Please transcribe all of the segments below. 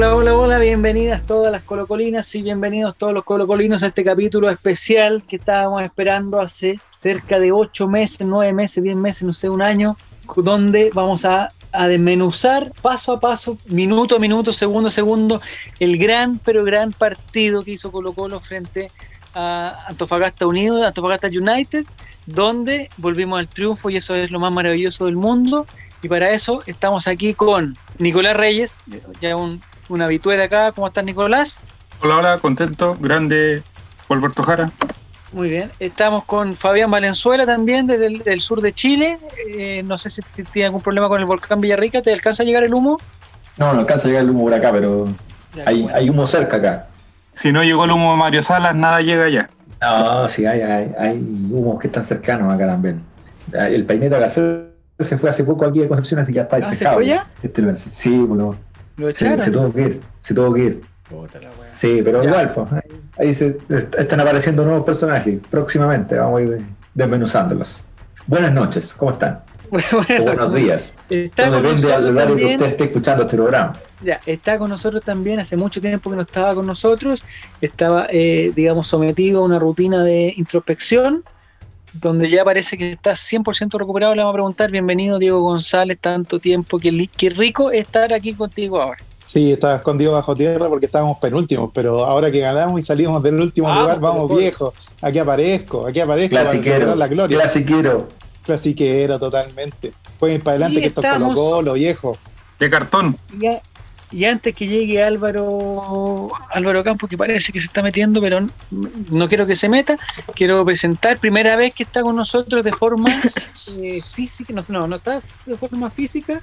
Hola, hola, hola, bienvenidas todas las colocolinas y bienvenidos todos los colocolinos a este capítulo especial que estábamos esperando hace cerca de ocho meses, nueve meses, diez meses, no sé, un año, donde vamos a, a desmenuzar paso a paso, minuto a minuto, segundo a segundo, el gran, pero gran partido que hizo Colo Colo frente a Antofagasta Unido, Antofagasta United, donde volvimos al triunfo y eso es lo más maravilloso del mundo. Y para eso estamos aquí con Nicolás Reyes, ya un, un habitué de acá. ¿Cómo estás, Nicolás? Hola, hola, contento, grande, Alberto Jara. Muy bien. Estamos con Fabián Valenzuela también, desde el del sur de Chile. Eh, no sé si, si tiene algún problema con el volcán Villarrica. ¿Te alcanza a llegar el humo? No, no alcanza a llegar el humo por acá, pero Ya, hay, bueno. hay humo cerca acá. Si no llegó el humo de Mario Salas, nada llega allá. No, sí, hay, hay, hay humos que están cercanos acá también. El peineta Garcés se fue hace poco aquí de Concepción, así que ya está Ah, ¿se fue ya? Este sí, bueno, ¿Lo se, echaron? se tuvo que ir, se tuvo que ir. Puta la wea. Sí, pero Ya. igual, pues, ahí- ahí se, est- están apareciendo nuevos personajes. Próximamente vamos a ir desmenuzándolos. Buenas noches, ¿cómo están? Bueno, buenas buenos noches. días. Está Todo con depende del horario que usted esté escuchando este programa. Ya, está con nosotros también, hace mucho tiempo que no estaba con nosotros, estaba, eh, digamos, sometido a una rutina de introspección, donde ya parece que está 100% recuperado, le vamos a preguntar, bienvenido Diego González, tanto tiempo, qué, li- qué rico estar aquí contigo ahora. Sí, estaba escondido bajo tierra porque estábamos penúltimos, pero ahora que ganamos y salimos del último Vamos, lugar, vamos viejo. Aquí aparezco, aquí aparezco Clasiquero, la gloria. clasiquero. Clasiquero totalmente. Pueden ir para adelante Y que esto es Colo Colo, viejo. De cartón. Y antes que llegue Álvaro, Álvaro Campos, que parece que se está metiendo, pero no quiero que se meta, quiero presentar primera vez que está con nosotros de forma eh, física, no, sé, no, no está de forma física,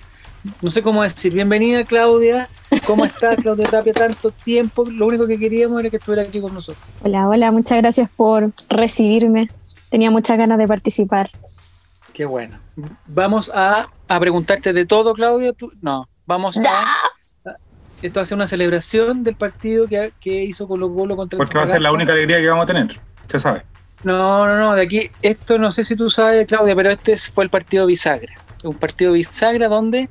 no sé cómo decir, bienvenida Claudia, ¿cómo está Claudia Tapia tanto tiempo? Lo único que queríamos era que estuviera aquí con nosotros. Hola, hola, muchas gracias por recibirme. Tenía muchas ganas de participar. Qué bueno. Vamos a, a preguntarte de todo, Claudia. tú- no, vamos a... Esto va a ser una celebración del partido que, que hizo Colo Colo contra Porque va a ser la única alegría que vamos a tener. Se sabe. No, no, no, de aquí, esto no sé si tú sabes, Claudia, pero este es- fue el partido bisagra. Un partido bisagra donde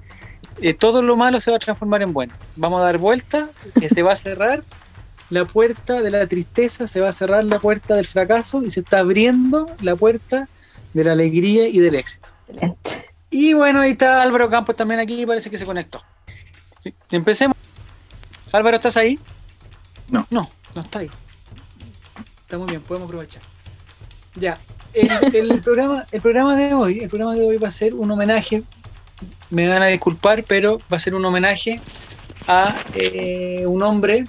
eh, todo lo malo se va a transformar en bueno. Vamos a dar vuelta, que se va a cerrar la puerta de la tristeza, se va a cerrar la puerta del fracaso y se está abriendo la puerta de la alegría y del éxito. Excelente. Y bueno, ahí está Álvaro Campos también aquí, parece que se conectó. Empecemos. Álvaro, ¿estás ahí? No. No, no está ahí. Está muy bien, podemos aprovechar. Ya, el, el programa, el programa de hoy, el programa de hoy va a ser un homenaje, me van a disculpar, pero va a ser un homenaje a eh, un hombre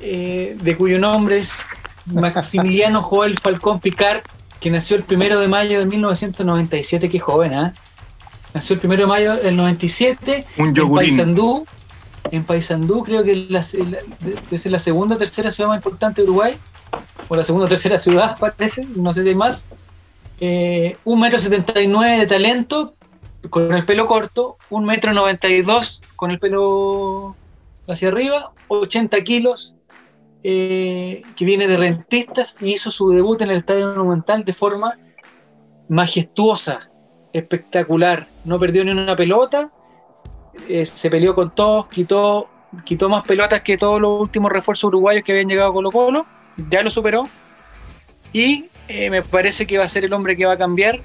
eh, de cuyo nombre es Maximiliano Joel Falcón Picard, que nació el primero de mayo de 1997, qué joven, ¿ah? Nació el primero de mayo del 97 Un en. Paysandú, en Paysandú creo que es la, segunda o tercera ciudad más importante de Uruguay, o la segunda o tercera ciudad parece, no sé si hay más. Eh, un metro de talento, con el pelo corto, un metro noventa y dos con el pelo hacia arriba, 80 kilos, eh, que viene de rentistas y hizo su debut en el Estadio Monumental de forma majestuosa, espectacular. No perdió ni una pelota, eh, se peleó con todos, quitó, quitó más pelotas que todos los últimos refuerzos uruguayos que habían llegado a Colo Colo, ya lo superó. Y eh, me parece que va a ser el hombre que va a cambiar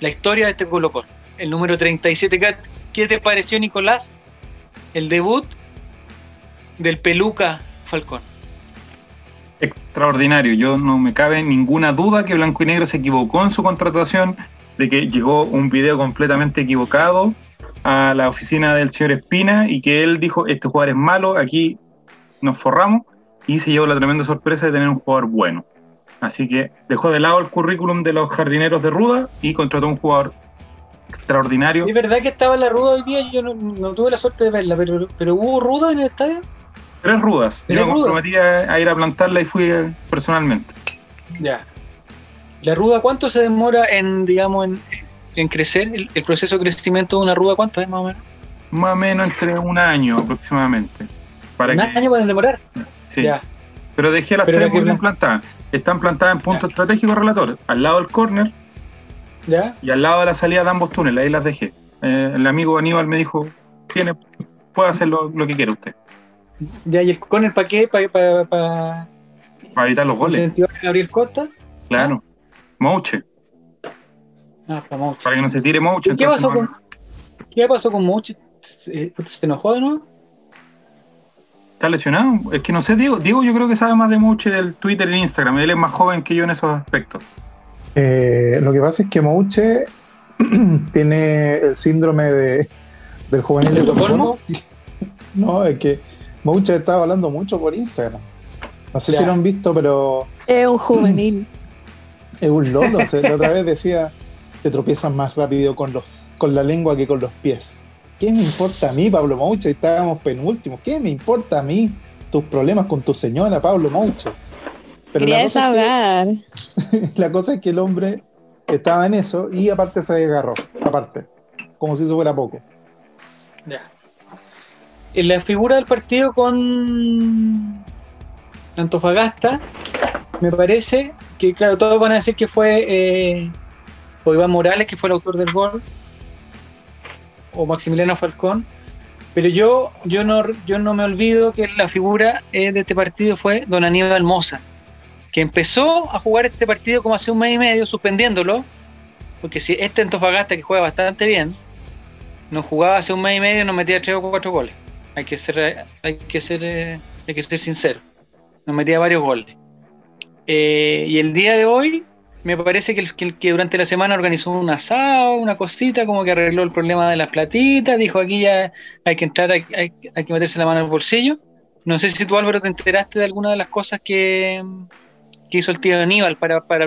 la historia de este Colo Colo. El número 37. ¿Qué- ¿Qué te pareció, Nicolás? El debut del Peluca Falcón. Extraordinario. Yo no me cabe ninguna duda que Blanco y Negro se equivocó en su contratación, de que llegó un video completamente equivocado a la oficina del señor Espina y que él dijo, este jugador es malo, aquí nos forramos y se llevó la tremenda sorpresa de tener un jugador bueno. Así que dejó de lado el currículum de los jardineros de Ruda y contrató un jugador extraordinario. Es verdad que estaba la ruda hoy día, yo no, no tuve la suerte de verla, pero, pero hubo ruda en el estadio. Tres rudas. Yo me comprometí a, a ir a plantarla y fui eh, personalmente. Ya. ¿La ruda cuánto se demora en, digamos, en, en crecer? El, el proceso de crecimiento de una ruda, ¿cuánto es más o menos? Más o menos entre un año aproximadamente. Para ¿Un que, año pueden demorar? sí. Ya. Pero dejé las Pero tres muy bien plantadas. Están plantadas en punto Ya. estratégico relator, al lado del corner ¿Ya? y al lado de la salida de ambos túneles. Ahí las dejé. Eh, el amigo Aníbal me dijo, tiene, puede hacer lo, lo que quiera usted. Ya, y el corner para qué? Para pa, pa Para evitar los goles. incentivar a Gabriel Costa. Claro. Mouche. Ah, para que no se tire Mouche. ¿Y qué pasó no- con, qué pasó con Mouche? ¿Se, se enojó de nuevo? ¿Está lesionado? Es que no sé, Diego. Diego yo creo que sabe más de Mouche del Twitter y Instagram. Él es más joven que yo en esos aspectos. Eh, lo que pasa es que Mouche tiene el síndrome de, del juvenil de. Colo-Colo. No, es que Mouche estaba hablando mucho por Instagram. No sé Ya. si lo han visto, pero Es un juvenil. es un lolo. O sea, la otra vez decía, te tropiezas más rápido con, los, con la lengua que con los pies. ¿Qué me importa a mí, Pablo Mouche? Estábamos penúltimos. ¿Qué me importa a mí tus problemas con tu señora, Pablo Mouche? Pero Quería la cosa es que- desahogar. la cosa es que el hombre estaba en eso y aparte se agarró, aparte, como si eso fuera poco. Ya. En la figura del partido con Antofagasta, me parece que, claro, todos van a decir que fue eh, o Iván Morales, que fue el autor del gol, o Maximiliano Falcón, pero yo, yo, no, yo no me olvido que la figura eh, de este partido fue don Aníbal Moza, que empezó a jugar este partido como hace un mes y medio, suspendiéndolo, porque si este Antofagasta, que juega bastante bien, no jugaba hace un mes y medio, nos metía tres o cuatro goles. Hay que ser, hay que ser, eh, hay que ser sincero. Nos metía varios goles. Eh, y el día de hoy, me parece que, el, que, durante la semana organizó un asado, una cosita, como que arregló el problema de las platitas, dijo aquí ya hay que entrar, hay, hay- que meterse la mano el bolsillo. No sé si tú, Álvaro, te enteraste de alguna de las cosas que, que hizo el tío Aníbal para, para,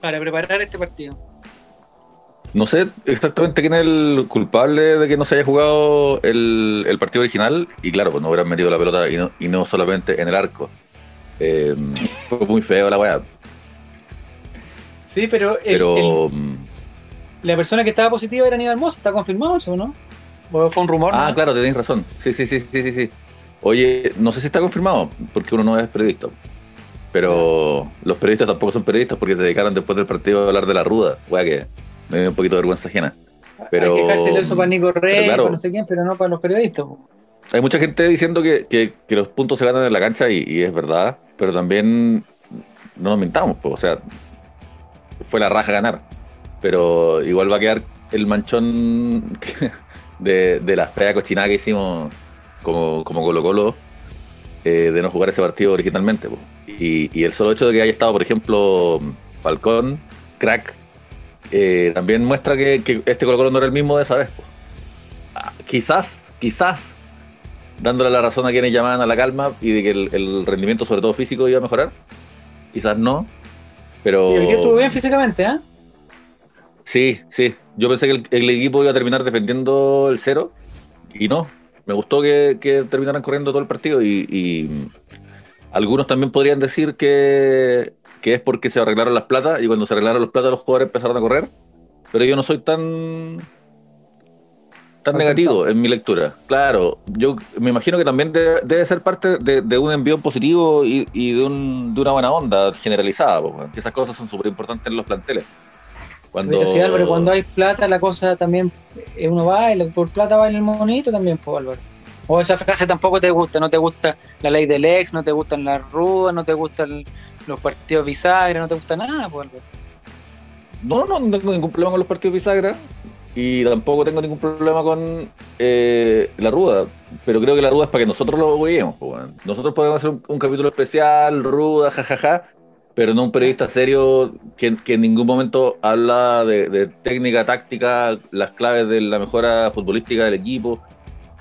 para preparar este partido. No sé exactamente quién es el culpable de que no se haya jugado el, el partido original. Y claro, pues no hubieran metido la pelota y no, y no solamente en el arco. Eh, fue muy feo la weá. Sí, pero, el- Pero. mm, la persona que estaba positiva era Aníbal Mosa, ¿está confirmado eso o no? ¿O fue un rumor? Ah, no? claro, tenéis razón. Sí, sí, sí, sí, sí, sí. Oye, no sé si está confirmado, porque uno no es periodista. Pero los periodistas tampoco son periodistas porque se dedicaron después del partido a hablar de la ruda. Weá que me dio un poquito de vergüenza ajena. pero- Hay que dejárselo eso para Nico Rey, claro. para no sé quién, pero no para los periodistas. Hay mucha gente diciendo que, que- que los puntos se ganan en la cancha y, y es verdad, pero también no nos mintamos, pues, o sea, fue la raja ganar, pero igual va a quedar el manchón de, de la fea cochinada que hicimos como, como Colo Colo eh, de no jugar ese partido originalmente. Y, el solo hecho de que haya estado, por ejemplo, Falcón, crack, eh, también muestra que, este Colo Colo no era el mismo de esa vez. Ah, quizás, quizás, dándole la razón a quienes llamaban a la calma y de que el rendimiento, sobre todo físico, iba a mejorar. Quizás no, pero... Sí, hoy día estuvo bien físicamente, ¿ah? Sí, sí. Yo pensé que el, el equipo iba a terminar defendiendo el cero y no. Me gustó que, que terminaran corriendo todo el partido y, y algunos también podrían decir que, que es porque se arreglaron las platas y cuando se arreglaron las platas los jugadores empezaron a correr. Pero yo no soy tan tan negativo en mi lectura. Claro, yo me imagino que también de- debe ser parte de, de un envío positivo y, y de, un- de una buena onda generalizada. po, weón, que esas cosas son súper importantes en los planteles. Cuando... Pero sí, Álvaro, cuando hay plata, la cosa también, eh, uno baila, por plata baila el monito también, pues Álvaro. O esa frase tampoco te gusta, no te gusta la ley del ex, no te gustan las rudas, no te gustan los partidos bisagra, no te gusta nada, pues Álvaro. No, no, no tengo ningún problema con los partidos bisagra y tampoco tengo ningún problema con eh, la ruda, pero creo que la ruda es para que nosotros lo veamos. Nosotros podemos hacer un, capítulo especial, ruda, jajaja, pero no un periodista serio que, que en ningún momento habla de técnica, táctica, las claves de la mejora futbolística del equipo.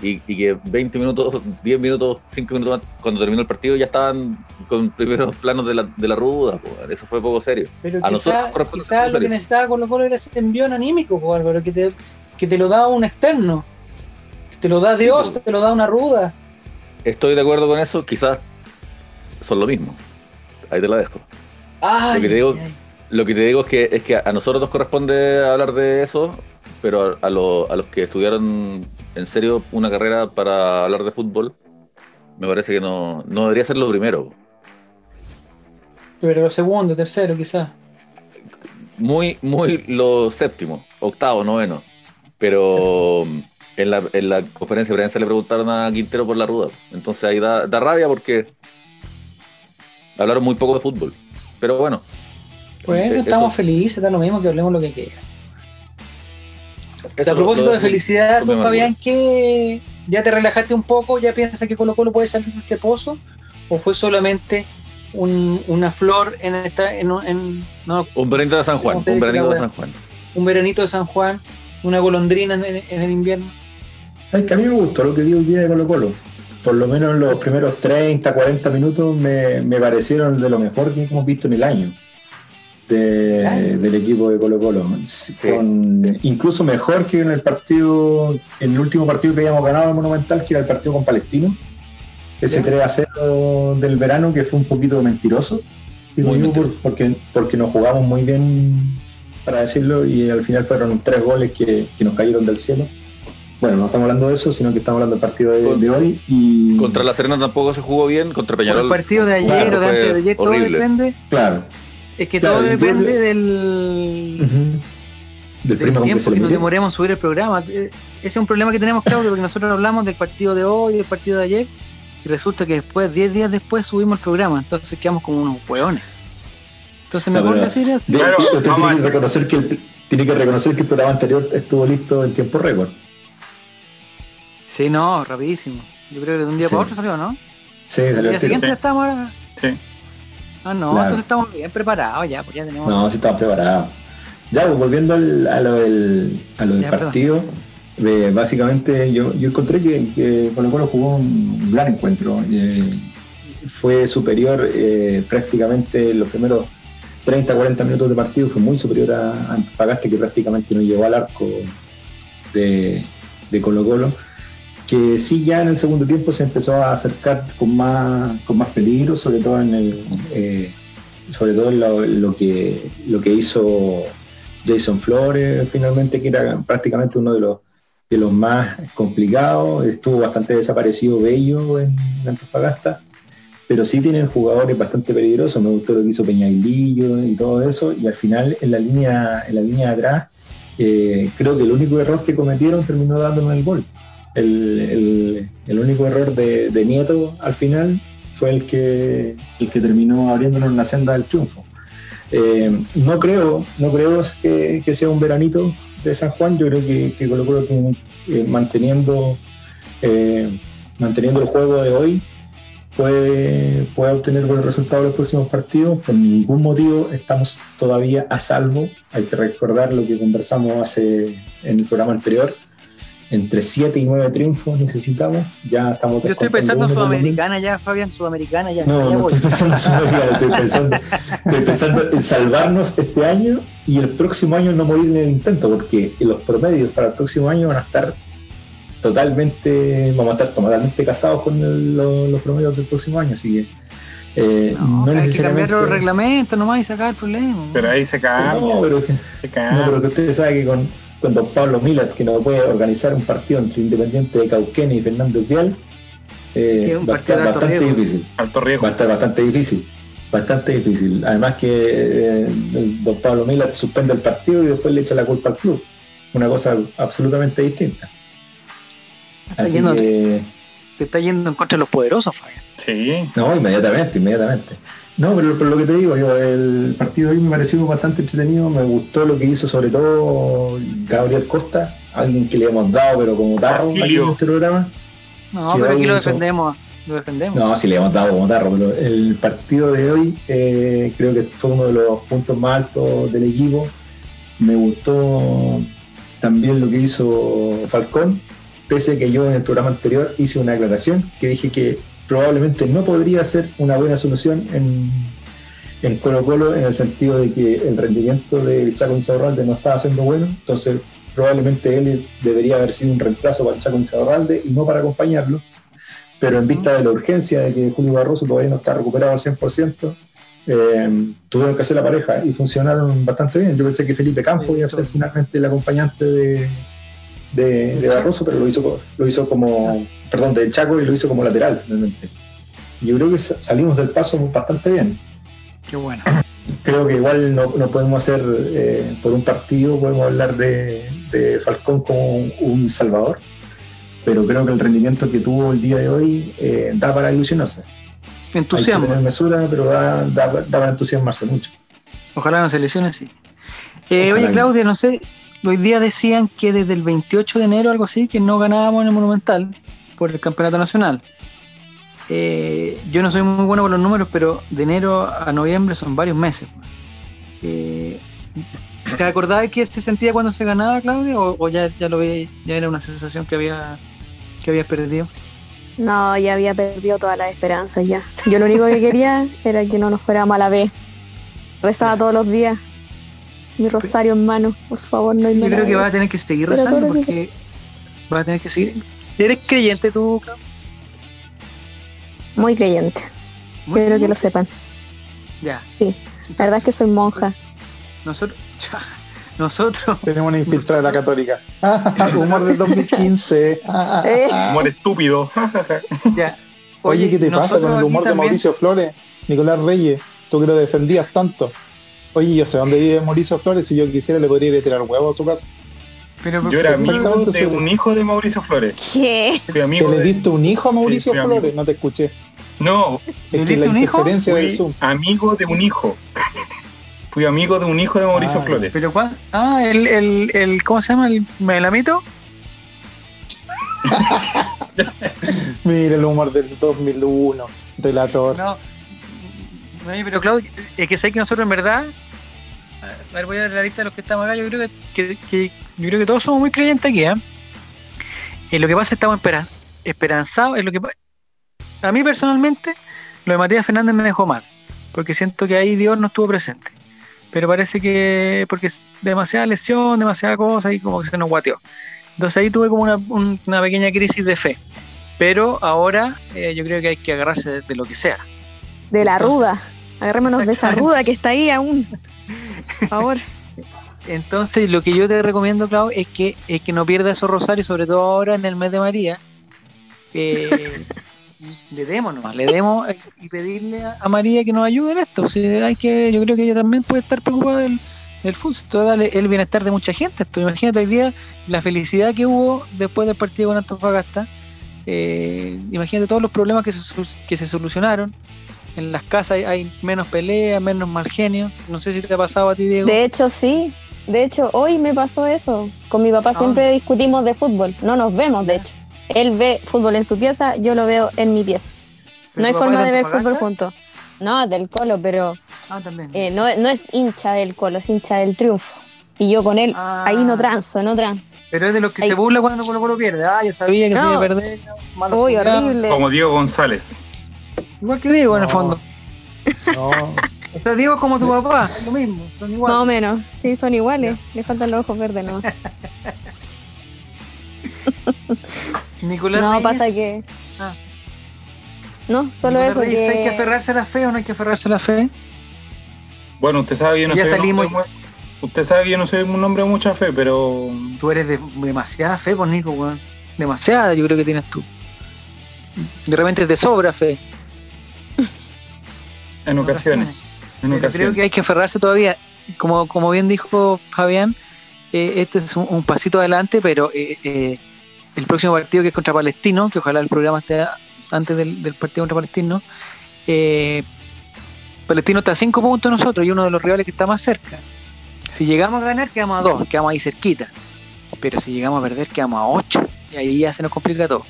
Y, y que 20 minutos, 10 minutos, 5 minutos más, cuando terminó el partido, ya estaban con primeros planos de la, de la ruda. po, Eso fue poco serio. Pero A nosotros quizás quizá lo que necesitaba Colo Colo era ese envión anímico, pues Álvaro, que te, que te lo da un externo. Que te lo da Dios, pues. te lo da una ruda. Estoy de acuerdo con eso, quizás son lo mismo. Ahí te la dejo. Ay, Lo que te digo- ay. Lo que te digo es que, es que a nosotros nos corresponde hablar de eso, pero a, a lo- a los que estudiaron en serio una carrera para hablar de fútbol, me parece que no, no debería ser lo primero. Pero segundo, tercero, quizás. Muy, muy lo séptimo, octavo, noveno. Pero en la, en la conferencia de prensa le preguntaron a Quintero por la ruda. Entonces ahí da, da rabia porque hablaron muy poco de fútbol. Pero bueno. Bueno, eh, estamos eso- felices, da lo mismo que hablemos lo que quiera. A propósito de felicidad, tú, Fabián, que ya te relajaste un poco, ya piensas que Colo Colo puede salir de este pozo, o fue solamente un- una flor en esta, en, un- en- no, Un veranito de San Juan. ¿Cómo te Un veranito de? San Juan. un veranito de San Juan, una golondrina en, en el invierno? Es que a mí me gustó lo que vi hoy día de Colo Colo. Por lo menos los primeros 30, 40 minutos me, me parecieron de lo mejor que hemos visto en el año de- del equipo de Colo Colo. Con- Incluso mejor que en el partido, en el último partido que habíamos ganado el Monumental, que era el partido con Palestino. Ese Ya. 3 a 0 del verano que fue un poquito mentiroso. digo Muy mentiroso. porque, porque nos jugamos muy bien, para decirlo, y al final fueron tres goles que, que nos cayeron del cielo. Bueno, no estamos hablando de eso, sino que estamos hablando del partido de, hoy. Y, Contra la Serena tampoco se jugó bien. Contra Por Peñarol. el partido de ayer claro, o de antes de ayer, todo depende. Claro. Es que Claro, todo y depende del, que tiempo se que nos demoremos en subir el programa. Eh, Ese es un problema que tenemos, Claudio, porque nosotros hablamos del partido de hoy, del partido de ayer, y resulta que después, 10 días después, subimos el programa. Entonces quedamos como unos hueones. Entonces mejor decir así. De- Claro, usted tiene que, reconocer que el, tiene que reconocer que el programa anterior estuvo listo en tiempo récord. Sí, no, rapidísimo. Yo creo que de un día Sí. para otro salió, ¿no? Sí, salió día el siguiente ya estamos ahora. Sí. Ah, no, Claro. entonces estamos bien preparados ya, pues ya tenemos. No, sí estaba preparado. Ya, pues, volviendo al- a lo del, a lo del Ya, partido, eh, básicamente yo, yo encontré que, que Colo Colo jugó un gran encuentro. eh, fue superior eh, prácticamente los primeros 30, 40 minutos de partido, fue muy superior a Antofagasta que prácticamente no llegó al arco de, de Colo Colo. Que sí ya en el segundo tiempo se empezó a acercar con más, con más peligro, sobre todo en el... eh, sobre todo en lo, que, lo que hizo Jason Flores finalmente, que era prácticamente uno de los, de los más complicados. Estuvo bastante desaparecido Bello en, en Antofagasta, pero sí tienen jugadores bastante peligrosos. Me gustó lo que hizo Peñailillo y todo eso. Y al final, en la línea, en la línea de atrás, eh, creo que el único error que cometieron terminó dándonos el gol. El, único error de, Nieto al final fue el que, el que terminó abriéndonos una senda del triunfo. Eh, no creo, no creo que, que sea un veranito de San Juan. Yo creo que, que Colo tiene, eh, manteniendo, eh, manteniendo el juego de hoy puede, puede obtener buenos resultados en los próximos partidos. Por ningún motivo estamos todavía a salvo. Hay que recordar lo que conversamos hace en el programa anterior. Entre 7 y 9 triunfos necesitamos. Ya estamos Yo estoy pensando en. Sudamericana ya, Fabian, Sudamericana ya. No, ya no voy. estoy pensando en Sudamericana, estoy pensando, estoy pensando en salvarnos este año y el próximo año no morir en el intento, porque los promedios para el próximo año van a estar totalmente, vamos a estar totalmente casados con el- lo- los promedios del próximo año, así que eh, No, no, hay que cambiar los reglamentos nomás y sacar el problema. Pero ahí se cambia. no, pero, que- se no, cambia. pero que usted sabe que con, con don Pablo Milat, que no puede organizar un partido entre Independiente de Cauquenes y Fernando Vial, eh, va a estar bastante riesgo. difícil. Alto riesgo. Va a estar bastante difícil. Bastante difícil. Además que eh, don Pablo Mila suspende el partido y después le echa la culpa al club. Una cosa absolutamente distinta. Está Así que, Te está yendo en contra de los poderosos, Fabián. Sí. no, inmediatamente, inmediatamente. No, pero por lo que te digo, yo, el partido de hoy me pareció bastante entretenido. Me gustó lo que hizo, sobre todo Gabriel Costa, alguien que le hemos dado, pero como tarro aquí en este programa. No, pero aquí lo defendemos. Lo defendemos. No, sí le hemos dado como tarro, pero el partido de hoy eh, creo que fue uno de los puntos más altos del equipo. Me gustó también lo que hizo Falcón, pese a que yo en el programa anterior hice una aclaración que dije que probablemente no podría ser una buena solución en, en Colo Colo en el sentido de que el rendimiento de Chaco Insaurralde no estaba siendo bueno, entonces probablemente él debería haber sido un reemplazo para Chaco Insaurralde y no para acompañarlo. Pero en vista de la urgencia de que Julio Barroso todavía no está recuperado al 100%, eh, tuvieron que hacer la pareja y funcionaron bastante bien. Yo pensé que Felipe Campos iba a ser finalmente el acompañante de, de, de Barroso, pero lo hizo, lo hizo como, perdón, de Chaco y lo hizo como lateral finalmente. Yo creo que sa- salimos del paso bastante bien. Qué bueno. Creo que igual no, no podemos hacer eh, por un partido, podemos hablar de, de Falcón como un, un salvador, pero creo que el rendimiento que tuvo el día de hoy eh, da para ilusionarse. Hay que Entusiasmo. tener mesura, pero da, da- da para entusiasmarse mucho. Ojalá no se lesione, sí. Eh, oye. Claudia, no sé, hoy día decían que desde el 28 de enero, algo así, que no ganábamos en el Monumental por el Campeonato Nacional. Eh, yo no soy muy bueno con los números, pero de enero a noviembre son varios meses. Eh, ¿Te acordabas que se sentía cuando se ganaba, Claudia? ¿O, ya, ya lo veías, ya era una sensación que había que perdido? No, ya había perdido todas las esperanzas ya. Yo lo único que quería era que no nos fuera mala vez. Rezaba todos los días. Mi rosario en mano, por favor, no hay Yo creo que vas a tener que seguir rezando porque vas a tener que seguir. ¿Eres creyente tú? Muy creyente, Muy quiero que lo sepan. Ya. Sí, la verdad es que soy monja. Nosotros, nosotros, Tenemos una infiltrada de la católica. Humor del 2015. Eh. Humor estúpido. ya. Oye, ¿qué te pasa con el humor de también- Mauricio Flores? Nicolás Reyes, tú que lo defendías tanto. Oye, yo sé dónde vive Mauricio Flores. Si yo quisiera, le podría ir a tirar huevos a su casa. Pero, Yo era amigo de un eso. hijo de Mauricio Flores. ¿Qué? Fui ¿Que amigo le de- diste un hijo a Mauricio Sí, fui amigo. Flores? No te escuché. No, ¿Le Es que la diste un hijo? interferencia fui Zoom. amigo de un hijo. Fui amigo de un hijo de Mauricio Ah, Flores. pero ¿cuál? Ah, el, el, el, ¿cómo se llama? ¿El melamito? Mira el humor del 2001. Relator. No. Oye, pero Claudio, es que sé que nosotros en verdad, a ver, voy a dar la lista de los que estamos acá, yo creo que, que- que- yo creo que todos somos muy creyentes aquí, ¿eh? Eh, lo que pasa es que estamos espera- esperanzados, es lo que a mí personalmente, lo de Matías Fernández me dejó mal, porque siento que ahí Dios no estuvo presente. Pero parece que, porque es demasiada lesión, demasiada cosa y como que se nos guateó. Entonces ahí tuve como una, un- una pequeña crisis de fe. Pero ahora eh, yo creo que hay que agarrarse de, de lo que sea. De la Entonces- ruda. Agarrémonos de esa ruda que está ahí aún. Por favor. Entonces, lo que yo te recomiendo, Clau, es que, es que no pierdas esos rosarios, sobre todo ahora en el mes de María. Eh, le demos nomás, le demos eh, y pedirle a, María que nos ayude en esto. O sea, hay que, yo creo que ella también puede estar preocupada del, del fútbol. Esto da el bienestar de mucha gente. Esto, imagínate hoy día la felicidad que hubo después del partido con Antofagasta. Eh, imagínate todos los problemas que se, que se solucionaron. En las casas hay, hay menos peleas, menos mal genio. No sé si te ha pasado a ti, Diego. De hecho, sí. De hecho, hoy me pasó eso. Con mi papá Ah. siempre discutimos de fútbol. No nos vemos, de hecho. Él ve fútbol en su pieza, yo lo veo en mi pieza. ¿Pero No hay forma de ver fútbol juntos. No, es del Colo, pero Ah, también. eh, no, no es hincha del Colo, es hincha del triunfo. Y yo con él, Ah. ahí no transo, no transo. Pero es de los que se burla cuando Colo Colo pierde. Ah, yo sabía que se No. iba a perder. malo Uy, horrible. Como Diego González. Igual que Diego, en el No. fondo. No. O sea, Diego es como tu papá, es lo mismo, son Más o iguales. menos, sí, son iguales. Le faltan los ojos verdes, ¿no? Nicolás No, Reyes, pasa que. Ah. No, solo Nicolás eso. Reyes, ¿Hay que Que... aferrarse a la fe o no hay que aferrarse a la fe? Bueno, usted sabe que yo no Ya soy un salimos. hombre muy- Usted sabe que yo no soy un hombre de mucha fe, pero Tú eres de demasiada fe, pues Nico, weón. Demasiada, yo creo que tienes tú. De repente te sobra fe. En ocasiones. En ocasiones. creo que hay que aferrarse todavía. Como, como bien dijo Fabián, eh, este es un, un pasito adelante, pero eh, eh, el próximo partido que es contra Palestino, que ojalá el programa esté antes del, del partido contra Palestino, Palestino está a 5 puntos de nosotros y uno de los rivales que está más cerca. Si llegamos a ganar, quedamos a 2, quedamos ahí cerquita. Pero si llegamos a perder, quedamos a 8. Y ahí ya se nos complica todo.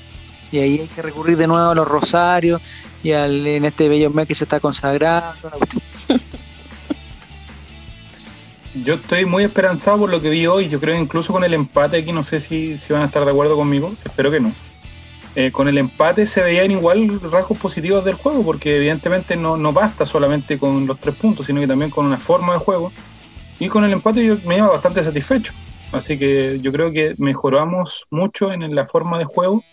Y ahí hay que recurrir de nuevo a los rosarios y al, en este bello mes que se está consagrando. Yo estoy muy esperanzado por lo que vi hoy. Yo creo que incluso con el empate aquí, no sé si, si van a estar de acuerdo conmigo, espero que no. Eh, con el empate se veían igual rasgos positivos del juego, porque evidentemente no, no basta solamente con los tres puntos, sino que también con una forma de juego. Y con el empate yo me iba bastante satisfecho. Así que yo creo que mejoramos mucho en la forma de juego.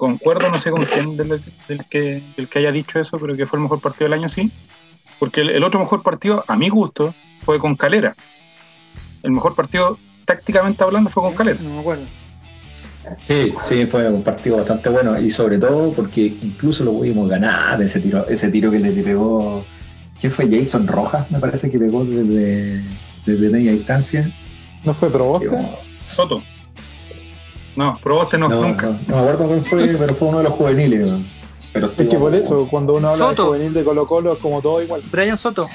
Concuerdo, no sé con quién del, del que, del que haya dicho eso, pero que fue el mejor partido del año, sí. Porque el, el otro mejor partido, a mi gusto, fue con Calera. El mejor partido, tácticamente hablando, fue con Calera. No me acuerdo. Sí, sí, fue un partido bastante bueno y sobre todo porque incluso lo pudimos ganar ese tiro, ese tiro que le pegó, ¿quién fue? Jason Rojas, me parece que pegó desde, desde media distancia. ¿No fue Proboste? Soto. No, Proboste no, No, nunca. no, no me acuerdo quién fue, pero fue uno de los juveniles. Pero Es que por eso, cuando uno habla Soto. de juvenil de Colo Colo, es como todo igual. Brian Soto.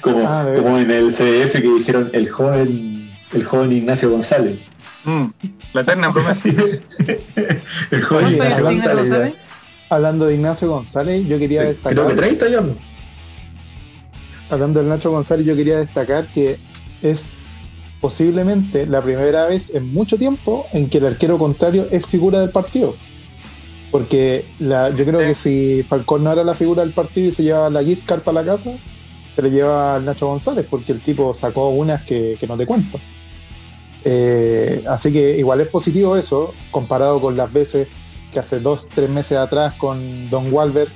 Como, Ah, como en el CDF que dijeron el joven, el joven Ignacio González. Mm, La eterna promesa. el joven Oye, ¿Cuánto es Ignacio González. González? Hablando de Ignacio González, yo quería ya. destacar. Creo que 30 ya. Hablando del Nacho González, yo quería destacar que es posiblemente la primera vez en mucho tiempo en que el arquero contrario es figura del partido. Porque la, yo creo Sí. que si Falcón no era la figura del partido y se lleva la gift card para la casa, se le lleva al Nacho González, porque el tipo sacó unas que, que no te cuento. Eh, así que igual es positivo eso, comparado con las veces que hace dos, tres meses atrás con Don Walver,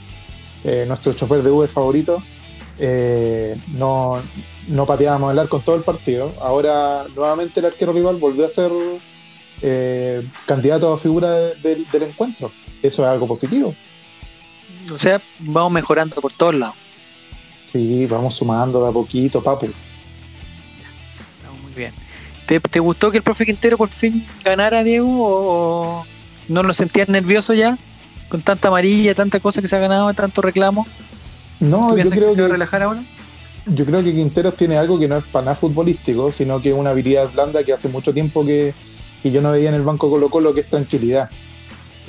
eh, nuestro chofer de V favorito, eh, no, no pateábamos el arco en todo el partido. Ahora nuevamente el arquero rival volvió a ser eh, candidato a figura de- del- del encuentro. Eso es algo positivo. O sea, vamos mejorando por todos lados. Sí, vamos sumando de a poquito, papu. Muy bien. ¿Te, te gustó que el profe Quintero por fin ganara, Diego? ¿O no lo sentías nervioso ya? Con tanta amarilla, tanta cosa que se ha ganado, tanto reclamo. No, ¿Tú yo creo que se va a que relajar ahora? yo creo que Quinteros tiene algo que no es para nada futbolístico, sino que es una habilidad blanda que hace mucho tiempo que, que yo no veía en el banco Colo Colo, que es tranquilidad.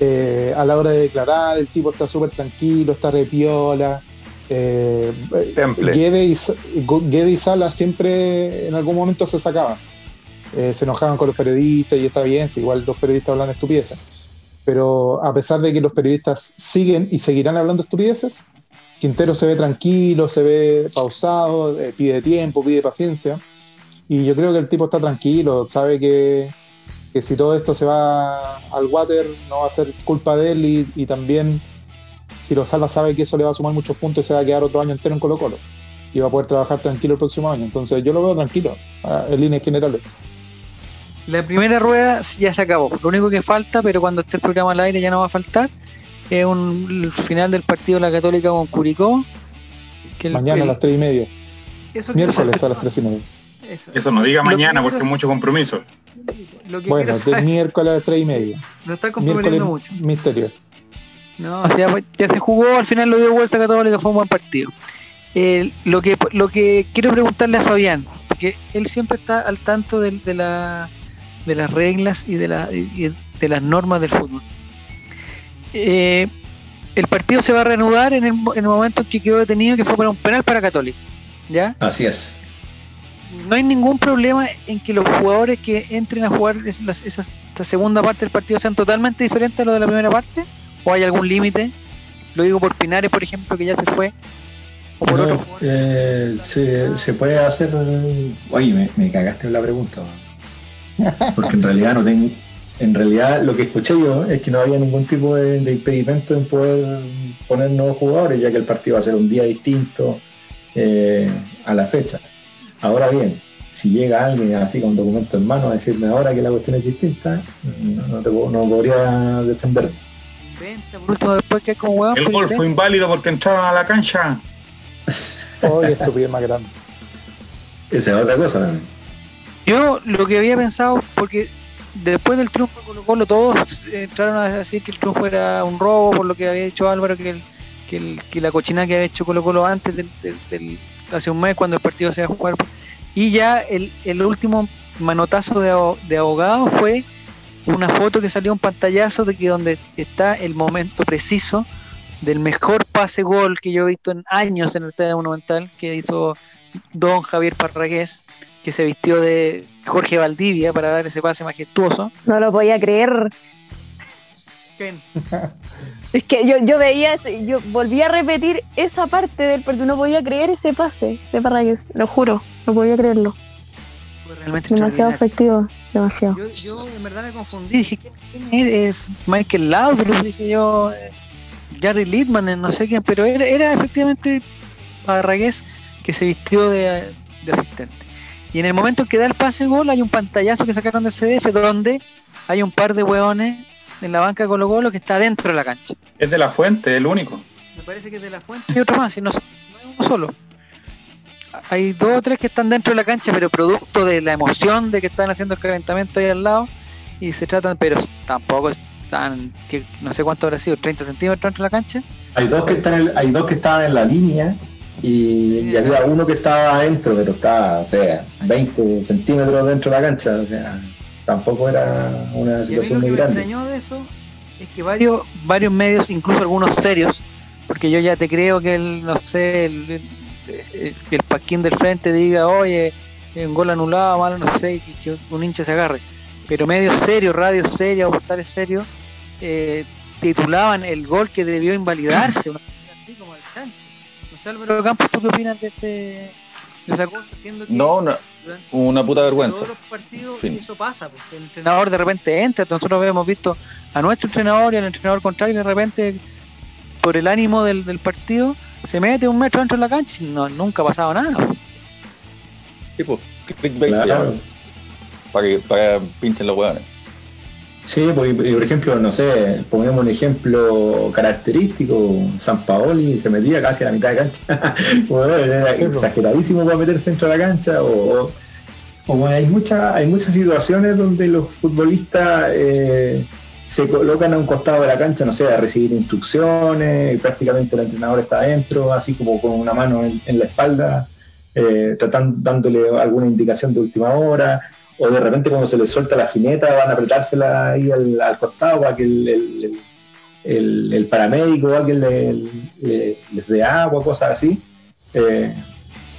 Eh, a la hora de declarar, el tipo está súper tranquilo, está repiola. Eh, Temple. Guede y, Sa- Guede y Sala siempre en algún momento se sacaban. Eh, se enojaban con los periodistas y está bien, si igual los periodistas hablan estupideces. Pero a pesar de que los periodistas siguen y seguirán hablando estupideces, Quintero se ve tranquilo, se ve pausado, eh, pide tiempo, pide paciencia. Y yo creo que el tipo está tranquilo, sabe que, que si todo esto se va al water, no va a ser culpa de él. Y, también, si lo salva, sabe que eso le va a sumar muchos puntos y se va a quedar otro año entero en Colo-Colo. Y va a poder trabajar tranquilo el próximo año. Entonces, yo lo veo tranquilo, ah, en líneas generales. La primera rueda ya se acabó. Lo único que falta, pero cuando esté el programa al aire ya no va a faltar, es un, el final del partido de la Católica con Curicó. Que el- Mañana a las tres y media. eso Miércoles a las tres y media. Eso. Eso no diga mañana porque es mucho compromiso. Lo que Bueno, quiero de saber- miércoles a las tres y media. lo está Miércoles comprometiendo mucho. misterio. No, o sea, ya se jugó, al final lo dio vuelta Católica, fue un buen partido. Eh, lo, que, lo que quiero preguntarle a Fabián, porque él siempre está al tanto de, de la, de las reglas y de, la, y de las normas del fútbol. Eh, el partido se va a reanudar en el, mo- en el momento en que quedó detenido, que fue para un penal para Católica. ¿Ya? Así es. No hay ningún problema en que los jugadores que entren a jugar esa, segunda parte del partido sean totalmente diferentes a lo de la primera parte, o hay algún límite. Lo digo por Pinares, por ejemplo, que ya se fue, o por No, otros jugadores. eh, se, se puede hacer. Oye, me, me cagaste en la pregunta. man. Porque en realidad no tengo. En realidad lo que escuché yo es que no había ningún tipo de, de impedimento en poder poner nuevos jugadores, ya que el partido va a ser un día distinto eh, a la fecha. Ahora bien, si llega alguien así con documento en mano a decirme ahora que la cuestión es distinta, no, no te no podría defenderme. Por último, después que como huevón. El gol fue inválido porque entraron a la cancha. Hoy estupidez más grande. Esa es otra cosa también. Yo lo que había pensado, porque después del triunfo de Colo Colo, todos entraron a decir que el triunfo era un robo, por lo que había dicho Álvaro, que, la cochina que había hecho Colo Colo antes del, hace un mes, cuando el partido se iba a jugar. Y ya el, último manotazo de, de abogado fue una foto que salió un pantallazo de que donde está el momento preciso del mejor pase gol que yo he visto en años en el Estadio Monumental que hizo don Javier Parragués que se vistió de Jorge Valdivia para dar ese pase majestuoso. No lo podía creer. Es que yo, yo veía, ese- yo volví a repetir esa parte del partido. No podía creer ese pase de Parragués. Lo juro, no podía creerlo. Fue realmente Demasiado efectivo. Demasiado. Yo, yo en verdad me confundí, dije, ¿quién, quién es? ¿Es Michael Laudrup, dije yo, eh, Jerry Littman, eh, no sé quién, pero era, era efectivamente Parragués que se vistió de, de asistente. Y en el momento en que da el pase gol hay un pantallazo que sacaron del CDF donde hay un par de hueones en la banca de Colo Colo que está dentro de la cancha. Es de la fuente, el único. Me parece que es de la fuente y otro más, y no, no es uno solo. Hay dos o tres que están dentro de la cancha, pero producto de la emoción de que están haciendo el calentamiento ahí al lado, y se tratan, pero tampoco están, que no sé cuánto habrá sido, 30 centímetros entre la cancha. Hay dos que están en, hay dos que estaban en la línea y, y había uno que estaba adentro, pero estaba, o sea, 20 centímetros dentro de la cancha, o sea, tampoco era una Y a mí situación lo que muy me grande. extrañó de eso es que varios, varios medios, incluso algunos serios, porque yo ya te creo que el, no sé, el, el- el- Paquín del frente diga, oye, un gol anulado, malo, no sé, y que un hincha se agarre. Pero medios serios, radios serios, portales serios, eh, titulaban el gol que debió invalidarse, una así como el chancho. No Álvaro Campos, ¿tú qué opinas de, ese, de esa cosa? Siendo que No, una, puta vergüenza. todos los partidos Fin. eso pasa, porque el entrenador de repente entra, nosotros hemos visto a nuestro entrenador y al entrenador contrario que de repente por el ánimo del, del partido se mete un metro dentro de la cancha y no, nunca ha pasado nada. Tipo, clickbait, Claro. para que, para que pinchen los hueones. Sí, por, por ejemplo, no sé, pongamos un ejemplo característico, San Paoli se metía casi a la mitad de cancha, Bueno, era Sí, po. exageradísimo para meterse dentro de la cancha, o, o- o hay, muchas hay muchas situaciones donde los futbolistas eh, se colocan a un costado de la cancha, no sé, a recibir instrucciones, y prácticamente el entrenador está adentro, así como con una mano en, en la espalda, eh, tratando, dándole alguna indicación de última hora, o de repente cuando se les suelta la jineta van a apretársela ahí al, al costado para que el, el- el- paramédico o alguien le- le- les dé agua, cosas así. Eh,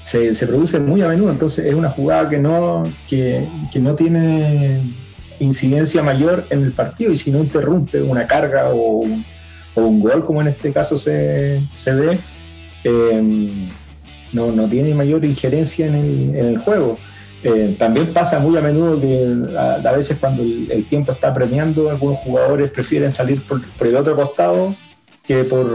se, se produce muy a menudo, entonces es una jugada que no, que, que no tiene incidencia mayor en el partido y si no interrumpe una carga o, un- o un gol, como en este caso se, se ve, eh, no, no tiene mayor injerencia en el, en el juego. Eh, también pasa muy a menudo que a, veces cuando el, tiempo está premiando, algunos jugadores prefieren salir por, el otro costado que por,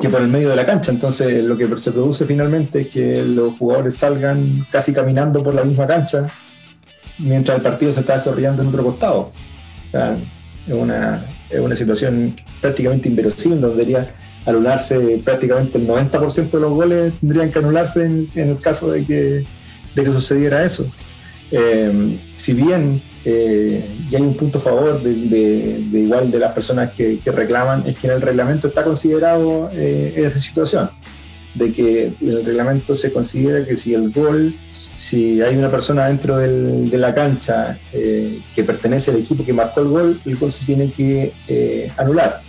que por el medio de la cancha. Entonces lo que se produce finalmente es que los jugadores salgan casi caminando por la misma cancha mientras el partido se está desarrollando en otro costado. Es una, es una situación prácticamente inverosímil donde debería anularse prácticamente el 90% de los goles tendrían que anularse en el caso de que, de que sucediera eso. Eh, si bien eh, y hay un punto a favor de, igual de las personas que, reclaman, es que en el reglamento está considerado eh, esa situación, de que en el reglamento se considera que si el gol, si hay una persona dentro del- de la cancha eh, que pertenece al equipo que marcó el gol, el gol se tiene que eh, anular.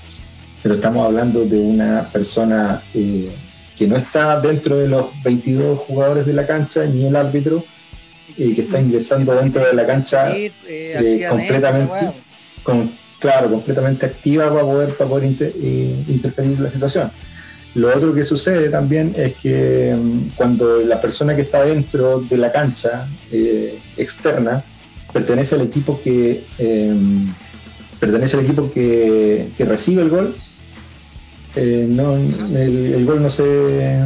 Pero estamos hablando de una persona que no está dentro de los 22 jugadores de la cancha, ni el árbitro, y que está ingresando dentro de la cancha eh, eh, completamente. con, claro, completamente activa para poder, para poder inter- eh, interferir en la situación. Lo otro que sucede también es que mm, cuando la persona que está dentro de la cancha eh, externa pertenece al equipo que eh, pertenece al equipo que, que recibe el gol, eh, no, el, el gol no se,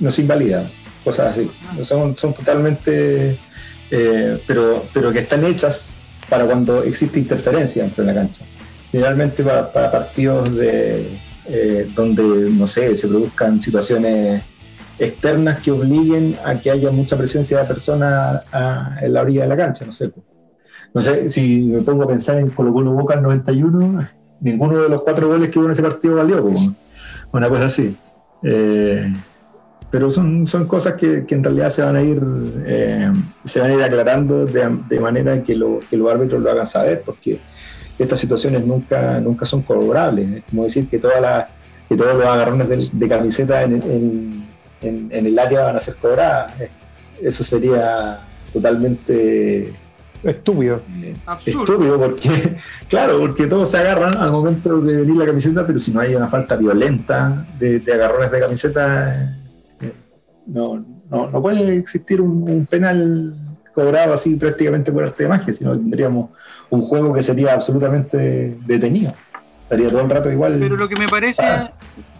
no se invalida, cosas así. Son, son totalmente, eh, pero, pero que están hechas para cuando existe interferencia dentro de la cancha. Generalmente para, para partidos de, eh, donde, no sé, se produzcan situaciones externas que obliguen a que haya mucha presencia de personas en la orilla de la cancha, no sé. No sé, si me pongo a pensar en Colo Colo Boca al 91, ninguno de los cuatro goles que hubo en ese partido valió, como una cosa así. Eh, pero son, son cosas que, en realidad se van a ir, eh, se van a ir aclarando de, manera que, lo- que los árbitros lo hagan saber, porque estas situaciones nunca, nunca son corroborables. Es como decir que, todas las- que todos los agarrones de, camiseta en, en- en- el área van a ser cobradas. Eso sería totalmente Estúpido. Absurdo. estúpido porque, claro, porque todos se agarran al momento de venir la camiseta, pero si no hay una falta violenta de, de agarrones de camiseta, eh, no, no, no puede existir un, un penal cobrado así prácticamente por arte de magia, sino tendríamos un juego que sería absolutamente detenido. Estaría todo el rato igual. Pero lo que me parece Ah.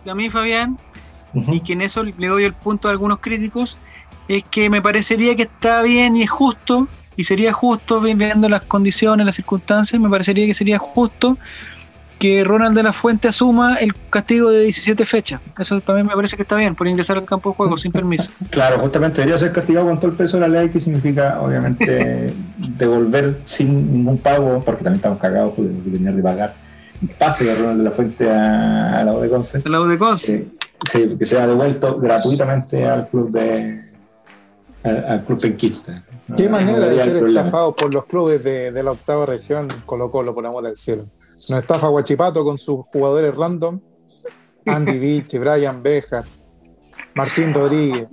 a mí, Fabián, Ujú. y que en eso le doy el punto a algunos críticos, es que me parecería que está bien y es justo, y sería justo vi- viendo las condiciones, las circunstancias, me parecería que sería justo que Ronald de la Fuente asuma el castigo de 17 fechas. Eso para mí me parece que está bien, por ingresar al campo de juego sin permiso. Claro, justamente debería ser castigado con todo el peso de la ley, que significa, obviamente, devolver sin ningún pago, porque también estamos cagados por terminar de pagar, pase de Ronald de la Fuente a, a la U de Conce. De la U de Conce. Eh, sí, que sea devuelto gratuitamente al club de al, al club penquista. Qué No, manera no de ser problema. estafado por los clubes de, de la octava región, Colo Colo, por amor del cielo. Nos estafa Guachipato con sus jugadores random, Andy Vichy, Brian Bejar, Martín Rodríguez,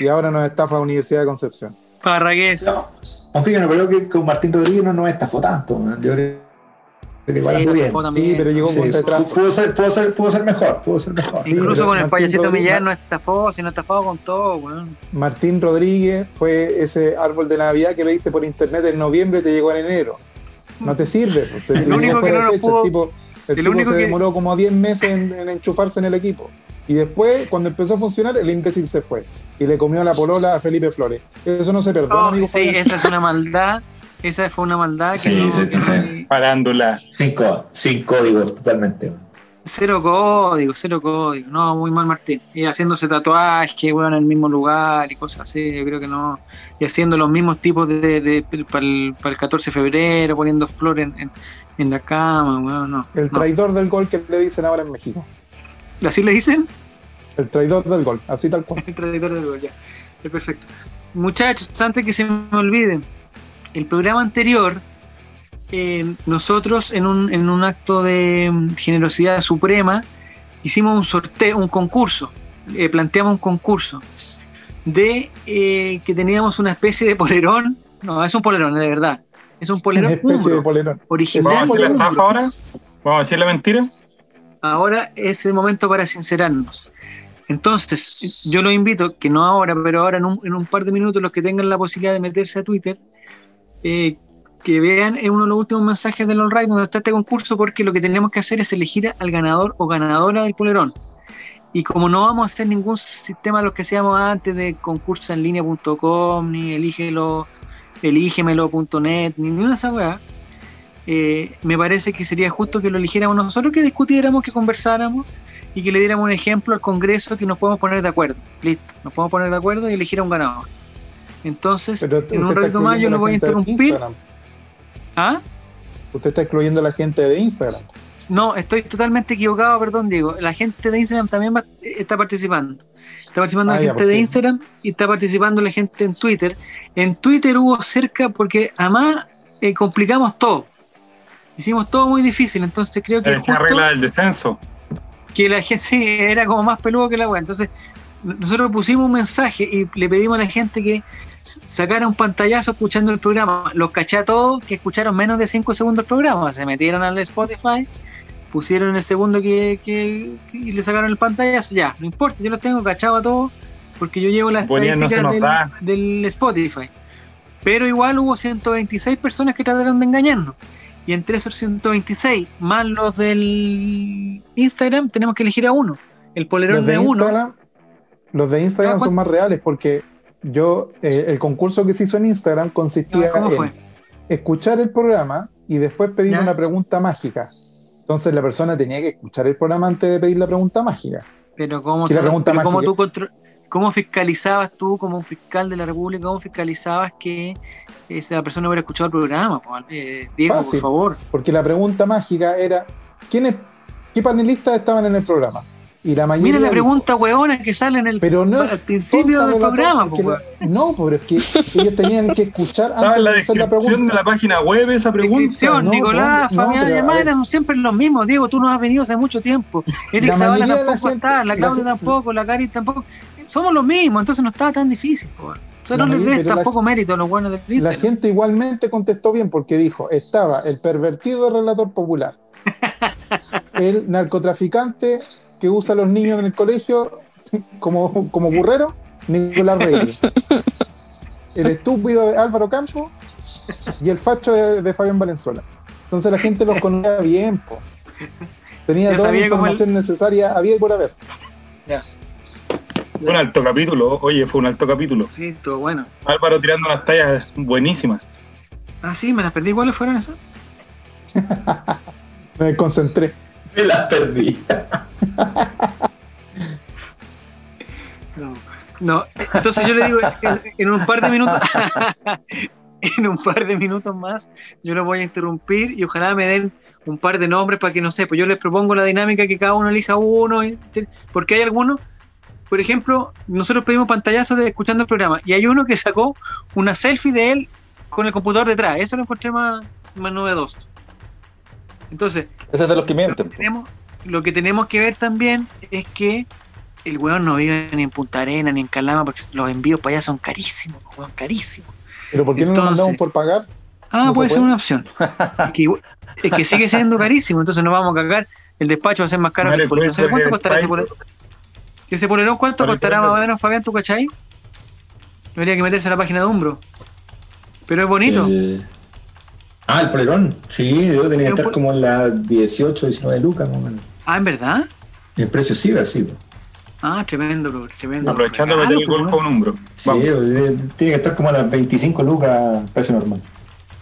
y ahora nos estafa Universidad de Concepción. Parragués. No, aunque yo no creo que con Martín Rodríguez no nos estafó tanto. Yo creo que igual Sí, bien. Sí, pero llegó Sí, con retraso. pudo, ser, pudo, ser, pudo ser mejor, pudo ser mejor. Sí, Incluso pero con el Martín payasito Rodríguez- Millán no estafó, sino estafado con todo, weón. Martín Rodríguez fue ese árbol de Navidad que pediste por internet en noviembre y te llegó en enero. No te sirve. Pues, te El único que no fecha. pudo- El tipo, el el tipo único se que- demoró como 10 meses en, en enchufarse en el equipo. Y después, cuando empezó a funcionar, el imbécil se fue. Y le comió la polola a Felipe Flores. Eso no se perdona, Oh, amigo sí, Fabián. esa es una maldad. Esa fue una maldad que Sí, no- sí, que sí. no- Parándola. Sin, có- sin códigos, totalmente. Cero código, cero código. No, muy mal Martín. Y haciéndose tatuajes, weón, en el mismo lugar y cosas así, yo creo que no. Y haciendo los mismos tipos de, de- para, el, para el 14 de febrero, poniendo flores en, en, en la cama, weón, no. El no. traidor del gol que le dicen ahora en México. ¿Así le dicen? El traidor del gol, así tal cual. El traidor del gol, ya. Es perfecto. Muchachos, antes que se me olviden, el programa anterior, eh, nosotros en un, en un acto de mm, generosidad suprema, hicimos un sorteo, un concurso, eh, planteamos un concurso de eh, que teníamos una especie de polerón, no, es un polerón, de verdad, es un Una polerón especie de polerón. original. ¿Vamos a ahora? ¿Vamos a decir la mentira? Ahora es el momento para sincerarnos. Entonces, yo los invito, que no ahora, pero ahora en un, en un par de minutos, los que tengan la posibilidad de meterse a Twitter, eh, que vean en uno de los últimos mensajes del All donde está este concurso, porque lo que tenemos que hacer es elegir al ganador o ganadora del polerón. Y como no vamos a hacer ningún sistema de los que hacíamos antes de concurso en línea.com, ni elígelo, elígemelo.net, ni ninguna de esas weas, eh, me parece que sería justo que lo eligiéramos nosotros, que discutiéramos, que conversáramos y que le diéramos un ejemplo al Congreso que nos podemos poner de acuerdo. Listo, nos podemos poner de acuerdo y elegir a un ganador. Entonces, Pero en un ratito más yo lo voy a interrumpir. ¿Ah? Usted está excluyendo a la gente de Instagram. No, estoy totalmente equivocado, perdón, Diego. La gente de Instagram también va- está participando. Está participando Ah, la ya, gente ¿por de? Instagram y está participando la gente en Twitter. En Twitter hubo cerca, porque además eh, complicamos todo. Hicimos todo muy difícil, entonces creo que es regla del descenso. que la gente sí, era como más peludo que la weá. Entonces, nosotros pusimos un mensaje y le pedimos a la gente que s- sacara un pantallazo escuchando el programa. Los caché a todos que escucharon menos de 5 segundos el programa. Se metieron al Spotify, pusieron el segundo que, que- que- y le sacaron el pantallazo. Ya, no importa, yo los tengo cachados a todos porque yo llevo las no estadísticas del, del Spotify. Pero igual hubo 126 personas que trataron de engañarnos. Y entre esos 126, más los del Instagram, tenemos que elegir a uno. El polerón Los de de uno. Instagram, los de Instagram son más reales porque yo, eh, el concurso que se hizo en Instagram consistía ¿Cómo en fue? escuchar el programa y después pedir Ya. una pregunta mágica. Entonces la persona tenía que escuchar el programa antes de pedir la pregunta mágica. Pero cómo, la sabes- pregunta pero cómo tú fiscalizabas tú como un fiscal de la República, cómo fiscalizabas que esa persona hubiera escuchado el programa? Eh, Diego, Fácil. por favor. Porque la pregunta mágica era, ¿quiénes, ¿qué panelistas estaban en el programa? Y la mayoría Mira la dijo, pregunta hueona que sale en el pero no al es principio del programa. po, la- no, pero es que ellos tenían que escuchar antes la de hacer la descripción de pregunta. la página web esa pregunta. Descripción, No, Nicolás, no, Fabián pero, y a Amara ver. son siempre los mismos. Diego, tú no has venido hace mucho tiempo. Eric La Zavala la tampoco gente- está, la la Claudia tampoco, la Cari tampoco. Somos los mismos, entonces no estaba tan difícil. po. O sea, La no les des la- tampoco mérito a los buenos del La Instagram. gente igualmente contestó bien porque dijo, estaba el pervertido relator popular, el narcotraficante que usa a los niños en el colegio como, como burrero, Nicolás Reyes, el estúpido de Álvaro Campo y el facho de, de Fabián Valenzuela. Entonces la gente los conocía bien, po. tenía Ya toda la el- información necesaria, había y por haber. Fue un alto capítulo, oye, fue un alto capítulo. Sí, todo bueno. Álvaro tirando unas tallas buenísimas. Ah, sí, me las perdí. ¿Cuáles fueron esas? Me desconcentré. Me las perdí. No, no. Entonces yo le digo, en, un par de minutos, en un par de minutos más, yo lo voy a interrumpir y ojalá me den un par de nombres para que no sé, pues yo les propongo la dinámica que cada uno elija uno, porque hay algunos, por ejemplo, nosotros pedimos pantallazos de escuchando el programa y hay uno que sacó una selfie de él con el computador detrás, eso lo encontré más, más novedoso. Entonces, Ese es de los que lo que, tenemos, lo que tenemos que ver también es que el weón no vive ni en Punta Arena ni en Calama porque los envíos para allá son carísimos, weón, carísimos. ¿Pero por qué no Entonces- mandamos por pagar? Ah, ¿No se puede ser puede? una opción. Es que, es que sigue siendo carísimo, entonces nos vamos a cagar. El despacho va a ser más caro que Vale, el ¿Sabes ser cuánto el costará ese polerón? ¿Que ese polerón cuánto Vale, costará más o menos, Fabián, tu cachai? Habría que meterse a la página de Umbro. Pero es bonito. El- Ah, el polerón. Sí, yo tenía que Es un estar como en las 18, 19 lucas, más o menos. Ah, ¿en verdad? El precio ciber, sí. pues. Ah, tremendo, bro, tremendo. Aprovechando el pues, gol weón. con hombro. Sí, Vamos. eh, tiene que estar como a las 25 lucas, precio normal.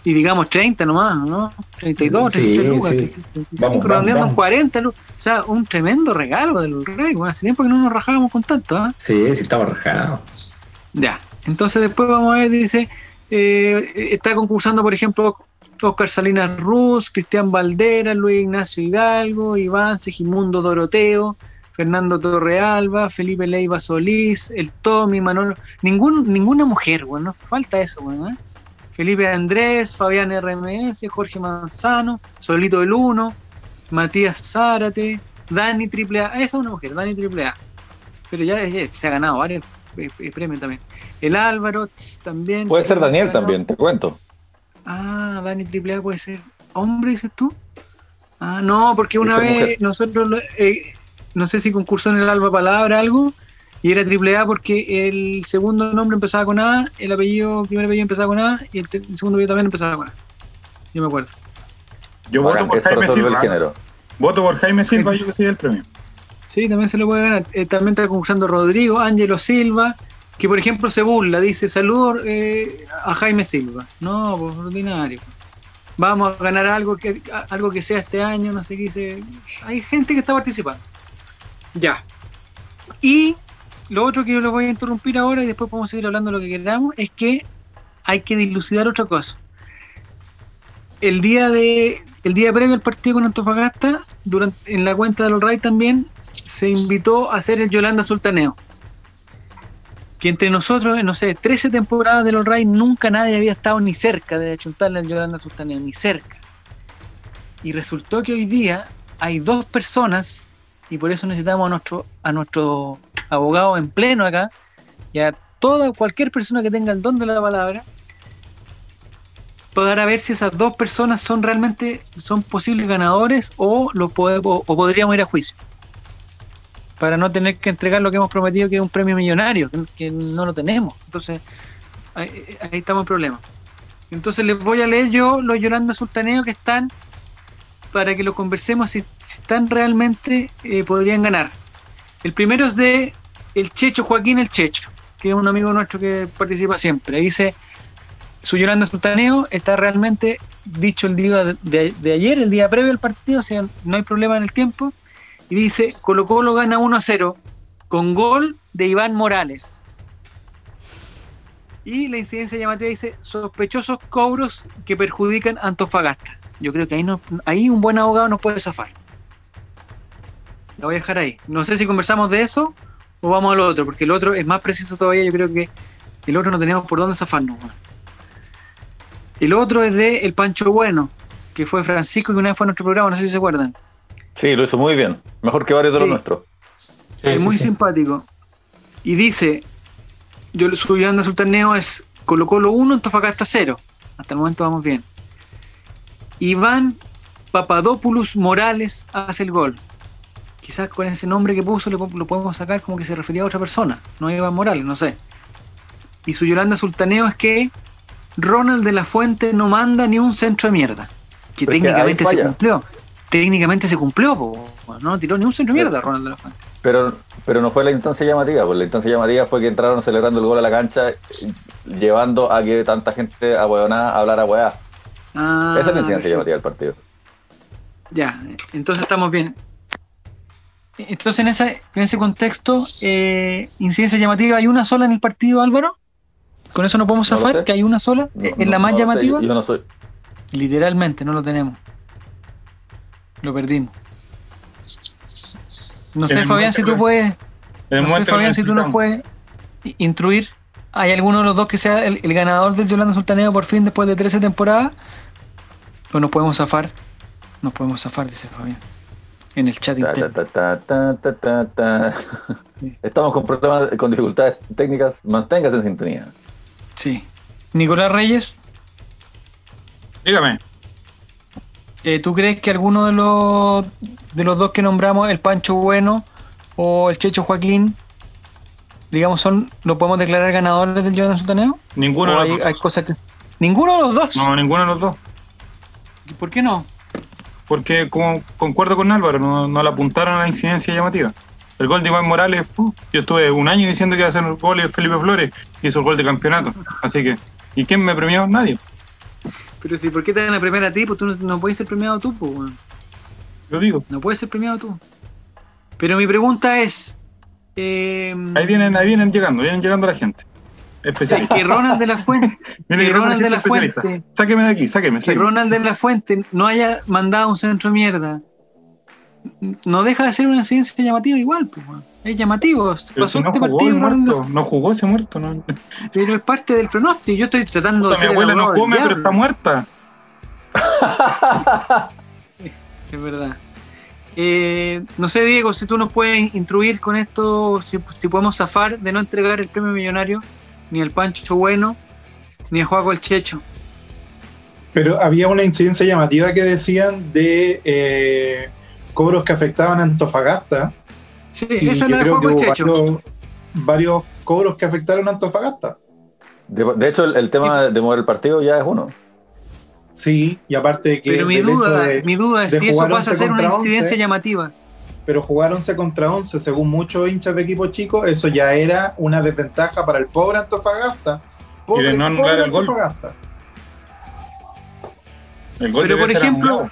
Y digamos 30 nomás, ¿no? 32, Sí, 33 lucas, sí. 35, Vamos, vamos, redondeando en vamos. 40 lucas. O sea, un tremendo regalo del rey, weón. Hace tiempo que no nos rajábamos con tanto, ¿ah? Sí, sí, estaba rajado. Ya. Entonces después vamos a ver, dice, eh, está concursando, por ejemplo, Oscar Salinas Ruz, Cristian Valdera, Luis Ignacio Hidalgo, Iván Segimundo Doroteo, Fernando Torrealba, Felipe Leiva Solís, el Tommy, Manolo, ningún, ninguna mujer, bueno, no falta eso, bueno, ¿eh? Felipe Andrés, Fabián RMS, Jorge Manzano, Solito el Uno, Matías Zárate, Dani Triple A, esa es una mujer, Dani Triple A, pero ya, ya se ha ganado varios eh, eh, premios también. El Álvaro también. Puede ser Daniel Se ha ganado- también, te cuento. Ah, Dani Triple A puede ser hombre, dices tú. Ah, no, porque una vez mujer. nosotros, eh, no sé si concursó en el Alba Palabra algo, y era Triple A porque el segundo nombre empezaba con A, el apellido, el primer apellido empezaba con A, y el, el segundo apellido también empezaba con A. Yo me acuerdo. Yo voto Bacán, por Jaime el Silva. género. Voto por Jaime Silva, yo que soy el premio. Sí, también se lo puede ganar. Eh, también está concursando Rodrigo, Ángelo Silva, que por ejemplo se burla, dice saludos eh, a Jaime Silva. No, pues ordinario. Vamos a ganar algo que algo que sea este año, no sé qué dice. Hay gente que está participando. Ya. Y lo otro que yo les voy a interrumpir ahora y después podemos seguir hablando lo que queramos es que hay que dilucidar otra cosa. El día de el día previo al partido con Antofagasta, durante, en la cuenta de los Ray también se invitó a hacer el Yolanda Sultaneo. Que entre nosotros, no sé, 13 temporadas de los Ray nunca nadie había estado ni cerca de achuntarle al Yolanda Sultaneo, ni cerca. Y resultó que hoy día hay dos personas, y por eso necesitamos a nuestro, a nuestro abogado en pleno acá, y a toda, cualquier persona que tenga el don de la palabra, para ver si esas dos personas son realmente son posibles ganadores o lo o podríamos ir a juicio para no tener que entregar lo que hemos prometido que es un premio millonario que, no lo tenemos. Entonces ahí, ahí estamos en problema entonces les voy a leer yo los Yolanda Sultaneo que están para que lo conversemos si, están realmente eh, podrían ganar. El primero es de el Checho Joaquín el Checho que es un amigo nuestro que participa siempre. Dice su Yolanda Sultaneo está realmente dicho el día de- de ayer, el día previo al partido, o sea, no hay problema en el tiempo. Y dice, Colo Colo gana 1 a 0 con gol de Iván Morales. Y la incidencia llamativa dice, sospechosos cobros que perjudican a Antofagasta. Yo creo que ahí, no, ahí un buen abogado nos puede zafar. La voy a dejar ahí. No sé si conversamos de eso o vamos al otro, porque el otro es más preciso todavía. Yo creo que el otro no tenemos por dónde zafarnos. El otro es de El Pancho Bueno, que fue Francisco, que una vez fue a nuestro programa, no sé si se acuerdan. Sí, lo hizo muy bien. Mejor que varios de los Sí. nuestros. es muy simpático. Y dice, yo su Yolanda Sultaneo es Colo Colo 1, Antofagasta 0. Hasta el momento vamos bien. Iván Papadopoulos Morales hace el gol. Quizás con ese nombre que puso lo, lo podemos sacar como que se refería a otra persona, no a Iván Morales, no sé. Y su Yolanda Sultaneo es que Ronald de la Fuente no manda ni un centro de mierda. Que Pero técnicamente se cumplió. Técnicamente se cumplió, po. no tiró ni un centro mierda Ronald de la Fuente. Pero, pero no fue la instancia llamativa, pues la instancia llamativa fue que entraron celebrando el gol a la cancha, llevando a que tanta gente a a hablar a weá. Ah, Esa es la instancia llamativa del partido. Ya, entonces estamos bien. Entonces, en, esa, en ese contexto, eh, incidencia llamativa, ¿hay una sola en el partido, Álvaro? ¿Con eso no podemos zafar? ¿Que hay una sola? No- ¿Es no- la más sé, llamativa? Yo no soy. Literalmente, no lo tenemos. Lo perdimos. No sé, Fabián, si tú puedes. No sé, Fabián, si tú nos puedes instruir. ¿Hay alguno de los dos que sea el, el ganador del Yolanda Sultaneo por fin después de 13 temporadas? ¿O nos podemos zafar? Nos podemos zafar, dice Fabián. En el chat Ta, ta, interno. ta, ta, ta, ta, ta. Sí. Estamos con problemas, con dificultades técnicas. Manténgase en sintonía. Sí. Nicolás Reyes, Dígame. Eh, ¿tú crees que alguno de los de los dos que nombramos, el Pancho Bueno o el Checho Joaquín, digamos, son lo podemos declarar ganadores del Yolanda Sultaneo? Ninguno ¿O de hay, los dos. hay cosas que. ¿Ninguno de los dos? No, ninguno de los dos. ¿Por qué no? Porque como concuerdo con Álvaro, no, no le apuntaron a la incidencia llamativa. El gol de Iván Morales, yo estuve un año diciendo que iba a hacer el gol de Felipe Flores, y hizo el gol de campeonato. Así que, ¿y quién me premió? Nadie. Pero si, ¿por qué te dan a premiar a ti? Pues tú no, no puedes ser premiado tú, pues. Lo digo. No puedes ser premiado tú. Pero mi pregunta es. eh, Ahí vienen, ahí vienen llegando, vienen llegando la gente. Especialista. que Ronald de la Fuente, que Ronald de la. Fuente, Sáqueme de aquí, sáqueme, que. Ronald de la Fuente no haya mandado un centro de mierda. No deja de ser una incidencia llamativa igual, pues. Es llamativo. Pero Pasó si no este jugó partido, muerto, no jugó ese muerto. No. pero es parte del pronóstico. Yo estoy tratando de Mi abuela no come, pero está muerta. Es verdad. Eh, no sé, Diego, si tú nos puedes instruir con esto, si, si podemos zafar de no entregar el premio millonario ni al Pancho Bueno ni a Juaco el Checho. Pero había una incidencia llamativa que decían de eh, cobros que afectaban a Antofagasta. Sí, Y esa es yo la creo que hubo varios, varios cobros que afectaron a Antofagasta. De, de hecho, el, el tema de mover el partido ya es uno. Sí, y aparte de que Pero mi duda, de- mi duda es si eso pasa a 11 ser una incidencia 11. llamativa. pero jugar 11 contra 11, según muchos hinchas de equipo chico, eso ya era una desventaja para el pobre Antofagasta. Pobre, Y de no anular pobre el gol. Antofagasta. El gol Pero por ejemplo, anulado.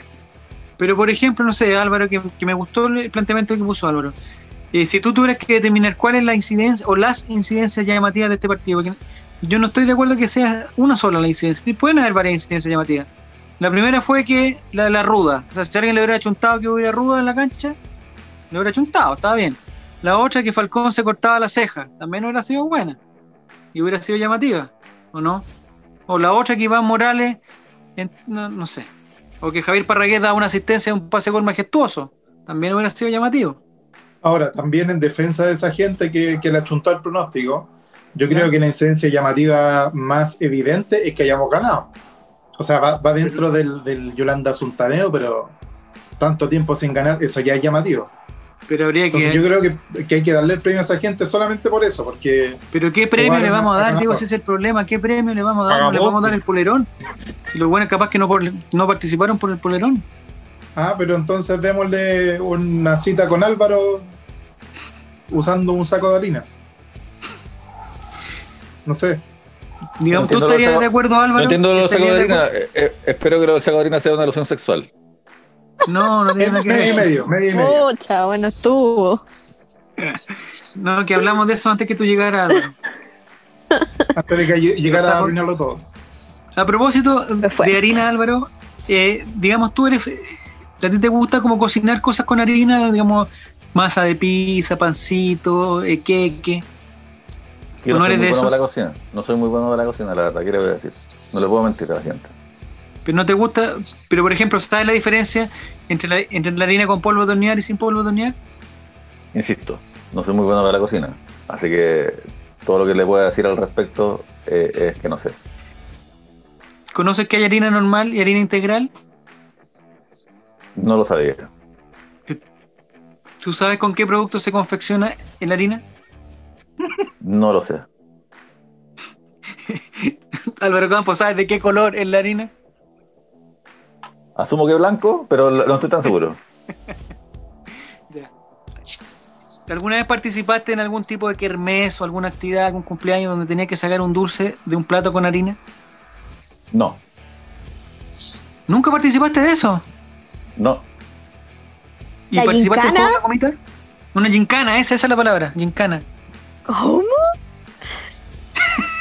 Pero por ejemplo, no sé, Álvaro, que, me gustó el planteamiento que puso Álvaro. Eh, si tú tuvieras que determinar cuál es la incidencia o las incidencias llamativas de este partido, porque yo no estoy de acuerdo que sea una sola la incidencia, pueden haber varias incidencias llamativas. La primera fue que la de la ruda, o sea, si alguien le hubiera chuntado que hubiera ruda en la cancha, le hubiera chuntado, estaba bien. La otra que Falcón se cortaba la ceja, también hubiera sido buena y hubiera sido llamativa, ¿o no? O la otra que Iván Morales, no sé, o que Javier Parragués da una asistencia, un pase gol majestuoso, también hubiera sido llamativo. Ahora, también en defensa de esa gente que, que le achuntó al pronóstico, yo creo que la incidencia llamativa más evidente es que hayamos ganado. O sea, va, va dentro del, del Yolanda Sultaneo, pero tanto tiempo sin ganar, eso ya es llamativo. Pero habría Entonces que. yo creo que, que hay que darle el premio a esa gente solamente por eso, porque Pero ¿qué premio le vamos a dar? Digo, ese es el problema. ¿Qué premio le vamos a dar? Paga ¿No le vamos a dar el polerón? Si los buenos capaz que no, por- no participaron por el polerón. Ah, pero entonces démosle una cita con Álvaro usando un saco de harina. No sé. Digamos, ¿tú estarías de acuerdo, Álvaro? No entiendo los sacos ¿Estarías de de harina. Eh, eh, espero que los sacos de harina sea una alusión sexual. No, no tiene nada que Medio y ver. medio, medio y medio. Pucha, bueno, estuvo. No, que hablamos de eso antes que tú llegaras, Álvaro. Antes de que lle- llegara a arruinarlo todo. A propósito de harina, Álvaro, eh, digamos, tú eres. ¿A ti te gusta como cocinar cosas con harina? Digamos, masa de pizza, pancito, eh, queque. Yo ¿O no no soy eres muy de bueno para la esos? cocina. No soy muy bueno para la cocina, la verdad, quiero decir. No le puedo mentir a la gente. Pero no te gusta. Pero por ejemplo, ¿sabes la diferencia entre la, entre la harina con polvo de hornear y sin polvo de hornear? Insisto, no soy muy bueno para la cocina. Así que todo lo que le pueda decir al respecto eh, es que no sé. ¿Conoces que hay harina normal y harina integral? No lo sabía. ¿Tú sabes con qué producto se confecciona la harina? No lo sé. Álvaro Campos, ¿sabes de qué color es la harina? Asumo que blanco, pero no estoy tan seguro. ¿Alguna vez participaste en algún tipo de kermés o alguna actividad, algún cumpleaños donde tenías que sacar un dulce de un plato con harina? No, ¿Nunca participaste de eso? no. ¿Y ¿La participaste en gincana? juego, Comita? Una gincana, esa, esa es la palabra, gincana. ¿Cómo?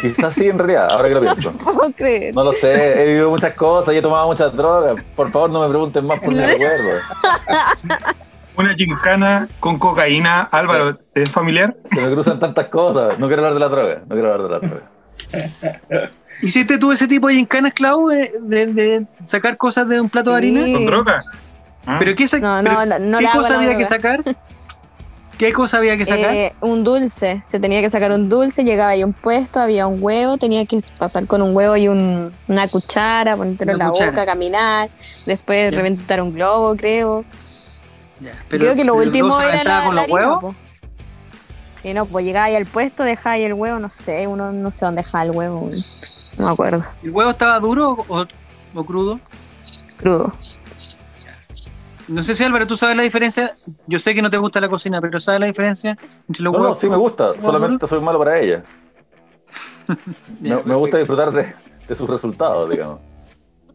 Quizás sí, en realidad, ahora que lo pienso. No puedo creer. No lo sé, he vivido muchas cosas y he tomado muchas drogas. Por favor, no me pregunten más por mi recuerdo. Una gincana con cocaína. Álvaro, ¿es familiar? Se me cruzan tantas cosas. No quiero hablar de la droga. No quiero hablar de la droga. ¿Hiciste tú ese tipo de gincanas, Clau, eh, de, de sacar cosas de un plato de harina? ¿Con droga? Ah, ¿Pero qué, sa- No, no, no ¿qué cosa había que sacar? ¿Qué cosa había que sacar? Eh, un dulce, se tenía que sacar un dulce, llegaba ahí un puesto, había un huevo, tenía que pasar con un huevo y un- una cuchara, ponértelo en la cuchara. boca, caminar, después Ya. reventar un globo, creo. Ya, creo que lo último ¿no se era la, con los harina, huevos? po. Sí, no, pues llegaba ahí al puesto, dejaba ahí el huevo, no sé, uno no sé dónde dejaba el huevo, no me acuerdo, ¿El huevo estaba duro o, o crudo? crudo. No sé si Álvaro, tú sabes la diferencia. Yo sé que no te gusta la cocina, pero ¿sabes la diferencia entre los No, no, huevos? sí me gusta. huevos Solamente soy malo para ella. Me, me gusta disfrutar de, de sus resultados, digamos.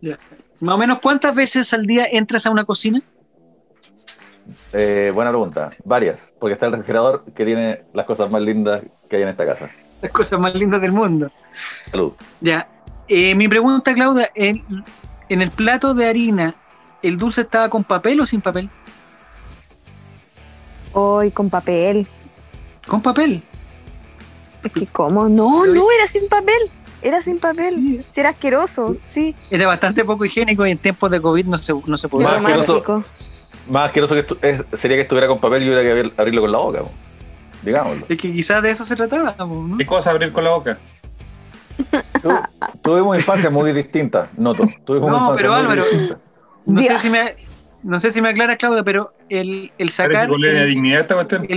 Ya. Más o menos, ¿cuántas veces al día entras a una cocina? Eh, buena pregunta. Varias. Porque está el refrigerador que tiene las cosas más lindas que hay en esta casa. Las cosas más lindas del mundo. Salud. Ya. Eh, mi pregunta, Claudia, en, en el plato de harina, ¿el dulce estaba con papel o sin papel? Hoy con papel. Con papel. Es que, ¿cómo? No, no, era sin papel. Era sin papel. Si era asqueroso, sí. Era bastante poco higiénico y en tiempos de COVID no se, no se podía. Más asqueroso. Más asqueroso que es- sería que estuviera con papel y hubiera que abrir- abrirlo con la boca. po. Digámoslo. Es que quizás de eso se trataba, ¿no? ¿Qué cosa abrir con la boca? Tu- Tuvimos infancia muy distinta, noto. Tuvimos No, pero Álvaro, distinta. No sé, si me, no sé si me aclaras, Claudia, pero el, el sacar la el, dignidad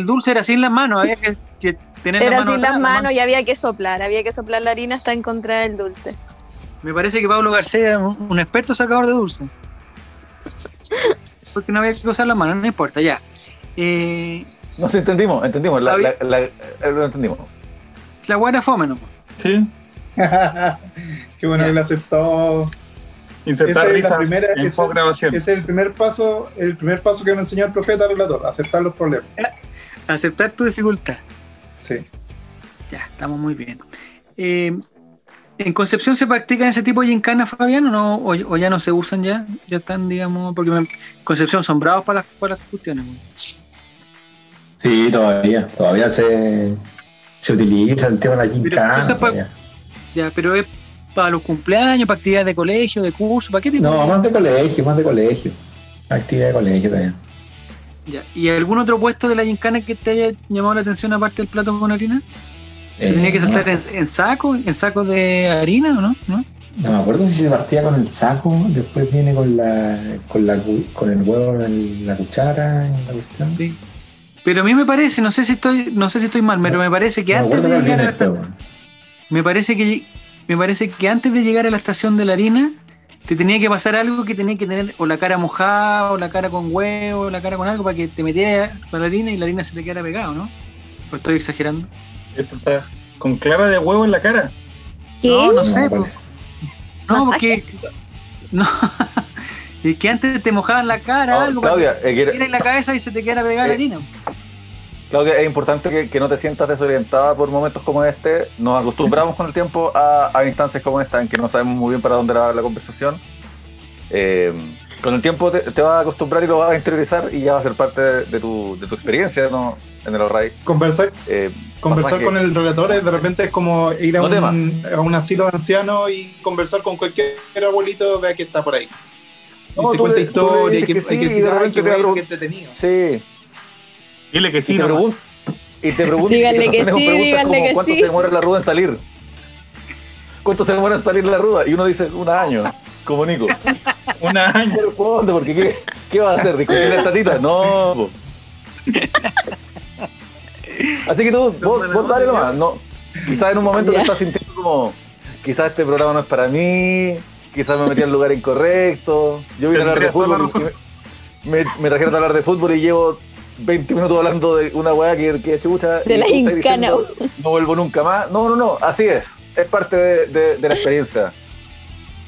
dulce era sin las manos, había que, que tener Era las manos sin las manos y había que soplar. Había que soplar la harina hasta encontrar el dulce. Me parece que Pablo García es un, un experto sacador de dulce. Porque no había que usar las manos, no importa, ya. Eh, No, sí, entendimos, entendimos. La, la- la- eh, lo entendimos. la buena fome, ¿no? Sí. Qué bueno que lo aceptó. Insertar Esa es la risas primera- en grabación. Ese es el primer paso, el primer paso que me enseñó el profeta relator, aceptar los problemas. Aceptar tu dificultad. Sí. Ya, estamos muy bien. Eh, ¿En Concepción se practican ese tipo de gincana, Fabián, o, no, o, o ya no se usan ya? Ya están, digamos, porque en Concepción son bravos para las, para las cuestiones. Sí, todavía, todavía se, se utiliza el tema de la Pero gincana. entonces, pa- todavía. Ya, pero es para los cumpleaños, para actividades de colegio, de curso, ¿para qué tipo? No, más de colegio, más de colegio. Actividad de colegio también. Ya. ¿Y algún otro puesto de la gincana que te haya llamado la atención aparte del plato con harina? ¿Se Eh, tenía que no, saltar en, en saco, en saco de harina o no? ¿No? no me acuerdo si se partía con el saco, después viene con la con la con el huevo la cuchara, en la cuestión. Sí. Pero a mí me parece, no sé si estoy, no sé si estoy mal, pero me parece que No antes de llegar a estación, me parece que me parece que antes de llegar a la estación de la harina te tenía que pasar algo que tenía que tener o la cara mojada o la cara con huevo o la cara con algo para que te metieras con la harina y la harina se te quedara pegado, ¿no? ¿O estoy exagerando? Esto está con clara de huevo en la cara. ¿Qué? No, no sé, pues. No, ¿Masaje? porque. No. es que antes te mojaban la cara, No, algo, Claudia, para eh, que te en la cabeza y se te quedara pegada la Eh, harina. Claudia, es importante que, que no te sientas desorientada por momentos como este. Nos acostumbramos con el tiempo a, a instancias como esta en que no sabemos muy bien para dónde va la conversación. Eh, con el tiempo te, te vas a acostumbrar y lo vas a interiorizar y ya va a ser parte de, de tu, de tu experiencia ¿no? en el Array. Conversar, Eh, conversar con que- el relator es de repente es como ir a, No un, a un asilo de ancianos y conversar con cualquier abuelito vea que está por ahí. Y No, te tú cuenta historia, hay que, que hay que sí, decir, y te abro- qué entretenido. Sí, Dile que y sí, te nomás. pregunto. Y te pregunto. Díganle y que sí, díganle como, que ¿Cuánto sí. se demora la ruda en salir? ¿Cuánto se demora en salir la ruda? Y uno dice, un año, como Nico. Un año. Responde, porque ¿qué, qué va a hacer? ¿Discutir la tatita? No. po. Así que tú, vos, vos dale nomás. No, quizás en un momento te estás sintiendo como, quizás este programa no es para mí, quizás me metí al lugar incorrecto. Yo vine a hablar de fútbol y me, me trajeron a hablar de fútbol y llevo 20 minutos hablando de una weá que, que chucha. De la diciendo, No vuelvo nunca más. No, no, no, así es. Es parte de, de- de la experiencia.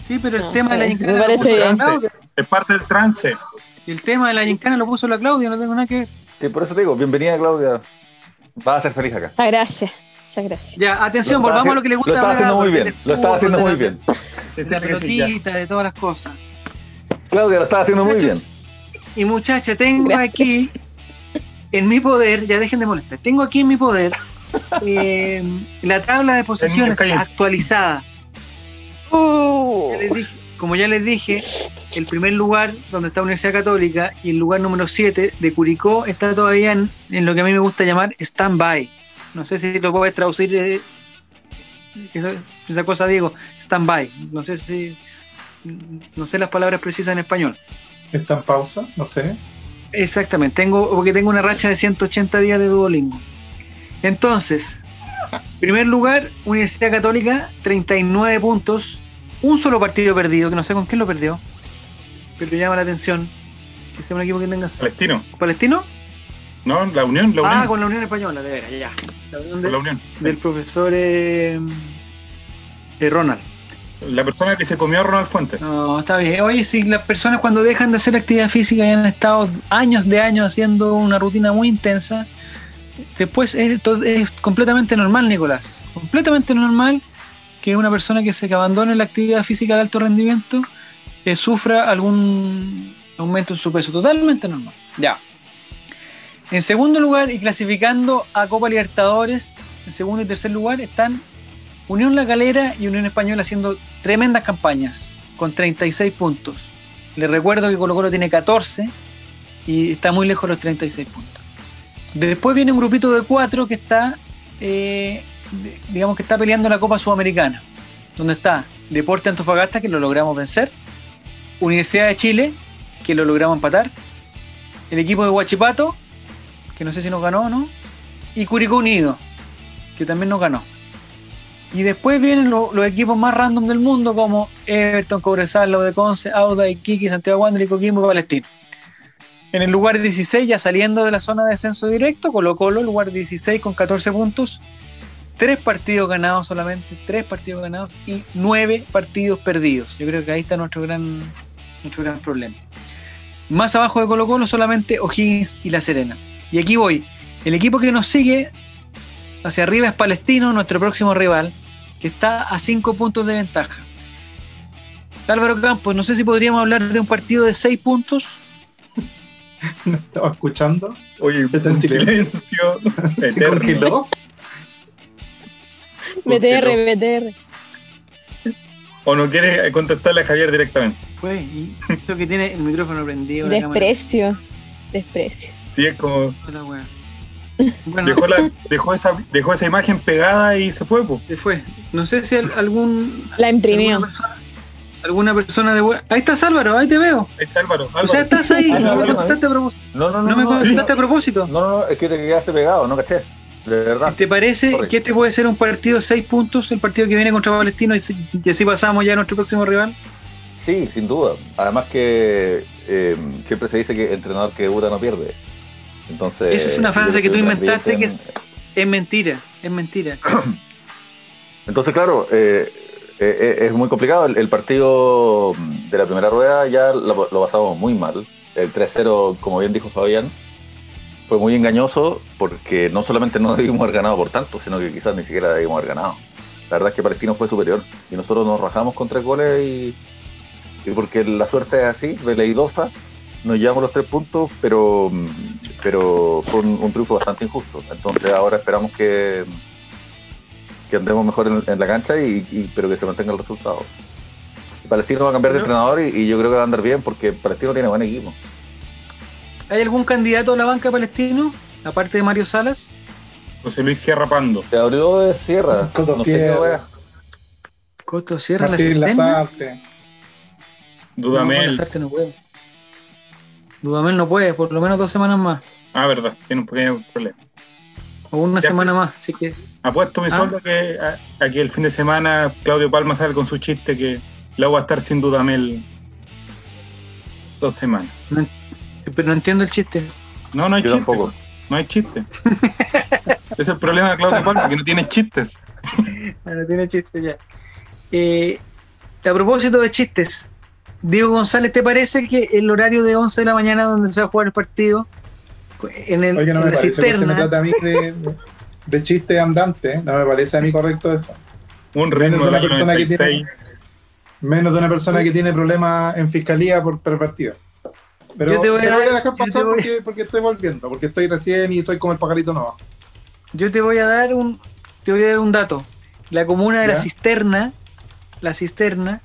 Sí, pero el No, tema de la me gincana. parece lo puso bien. Claudia. Es parte del trance. Y el tema de la gincana lo puso la Claudia, no tengo nada que ver. Sí, por eso te digo, bienvenida Claudia. Vas a ser feliz acá. Muchas gracias. Muchas gracias. Ya, atención, volvamos a lo que le gusta Lo hablar haciendo muy bien. Lo estaba haciendo muy bien. De la pelotita, de todas las cosas. Claudia, lo estaba haciendo muy bien. Y muchacha, tengo Gracias. aquí en mi poder, ya dejen de molestar, tengo aquí en mi poder eh, la tabla de posesiones actualizada. Uh, Ya les dije- como ya les dije, el primer lugar donde está Universidad Católica y el lugar número 7 de Curicó está todavía en, en lo que a mí me gusta llamar stand-by. No sé si lo puedes traducir eh, esa, esa cosa, Diego, stand-by. No sé si. No sé las palabras precisas en español. Está en pausa, no sé. Exactamente, tengo, porque tengo una racha de 180 días de Duolingo. Entonces, primer lugar, Universidad Católica, 39 puntos, un solo partido perdido, que no sé con quién lo perdió, pero llama la atención que sea un equipo que tenga su- Palestino. palestino. No, la Unión, la Unión. Ah, con la Unión Española, de veras, ya. La Unión con de- la Unión. del profesor eh, eh, Ronald. La persona que se comió a Ronald Fuentes. No, está bien. Oye, si las personas cuando dejan de hacer actividad física y han estado años de años haciendo una rutina muy intensa, después es, completamente normal, Nicolás. Completamente normal que una persona que se abandone la actividad física de alto rendimiento eh, sufra algún aumento en su peso. Totalmente normal. Ya. En segundo lugar, y clasificando a Copa Libertadores, en segundo y tercer lugar están Unión La Calera y Unión Española haciendo tremendas campañas con 36 puntos. Les recuerdo que Colo Colo tiene 14 y está muy lejos de los 36 puntos. Después viene un grupito de cuatro que está, eh, digamos que está peleando la Copa Sudamericana, donde está Deporte Antofagasta, que lo logramos vencer, Universidad de Chile, que lo logramos empatar, el equipo de Huachipato, que no sé si nos ganó o no, y Curicó Unido, que también nos ganó. Y después vienen lo- los equipos más random del mundo como Everton, Cobresal, de Conce, Auda, Iquique, Santiago Wander y Coquimbo y Palestino. En el lugar 16, ya saliendo de la zona de descenso directo, Colo Colo, lugar 16 con 14 puntos, tres partidos ganados solamente, tres partidos ganados y nueve partidos perdidos. Yo creo que ahí está nuestro gran, nuestro gran problema. Más abajo de Colo Colo solamente O'Higgins y La Serena. Y aquí voy. El equipo que nos sigue hacia arriba es Palestino, nuestro próximo rival, que está a 5 puntos de ventaja. Álvaro Campos, no sé si podríamos hablar de un partido de 6 puntos. No estaba escuchando. Oye, Está en silencio. silencio Se congeló. BTR, BTR. O no quiere contestarle a Javier directamente. Fue, y eso que tiene el micrófono prendido. la cámara- Desprecio. Desprecio. Sí, es como. la wea. Bueno, Dejó, la, dejó, esa, dejó esa imagen pegada y se fue, pues. se fue. No sé si al- algún. La imprimió. Alguna persona, alguna persona de Ahí estás, Álvaro, ahí te veo. Ahí está Álvaro. O sea, estás ahí. Ah, no, no me contestaste a propósito. No, no, no. No me contestaste a propósito. no, no, es que te quedaste pegado, no caché. De verdad. Si te parece Correcto. que este puede ser un partido de 6 puntos, el partido que viene contra Palestino, y así pasamos ya a nuestro próximo rival. Sí, sin duda. Además que eh, siempre se dice que el entrenador que debuta no pierde. Entonces. Esa es una frase que tú inventaste que es- Es mentira, es mentira. Entonces, claro, eh, eh, eh, es muy complicado. El, el partido de la primera rueda ya lo, lo pasamos muy mal. El 3-0, como bien dijo Fabián, fue muy engañoso porque no solamente no debimos haber ganado por tanto, sino que quizás ni siquiera debimos haber ganado. La verdad es que Palestino fue superior y nosotros nos rajamos con tres goles y, y porque la suerte es así, veleidosa, nos llevamos los tres puntos, pero, pero fue un, un triunfo bastante injusto. Entonces ahora esperamos que, que andemos mejor en, en la cancha, y, y- pero que se mantenga el resultado. Palestino va a cambiar de entrenador y, y yo creo que va a andar bien porque Palestino tiene buen equipo. ¿Hay algún candidato a la banca palestino? Aparte de Mario Salas. José Luis Sierra Pando. Se abrió de Sierra. Coto no Sierra. Coto Sierra, la Martín Centena. Lazarte. No, Dudamel. Lazarte no puede. Dudamel no puede, por lo menos dos semanas más. Ah, verdad, tiene un pequeño problema. O una Ya, semana más. Así que Apuesto mi Ah. sueldo que a- aquí el fin de semana Claudio Palma sale con su chiste que la va a estar sin Dudamel dos semanas. pero no entiendo el chiste. No, no hay Yo chiste. tampoco. No hay chiste. es el problema de Claudio Palma, que no tiene chistes. Ah, no tiene chiste ya. Eh, a propósito de chistes, Diego González, ¿te parece que el horario de 11 de la mañana donde se va a jugar el partido en, el, Oye, no en me la parece que usted me cisterna? trata a mí de, de chiste andante, ¿eh? no me parece a mí correcto eso. Un Menos de una persona que tiene, 96. menos de una persona que tiene problemas en fiscalía por, por partido. Pero Yo te voy a se lo voy a dar- dejar pasar voy- porque, porque estoy volviendo, porque estoy recién y soy como el pajarito nuevo. Yo te voy a dar un, te voy a dar un dato. La comuna de la cisterna, la cisterna,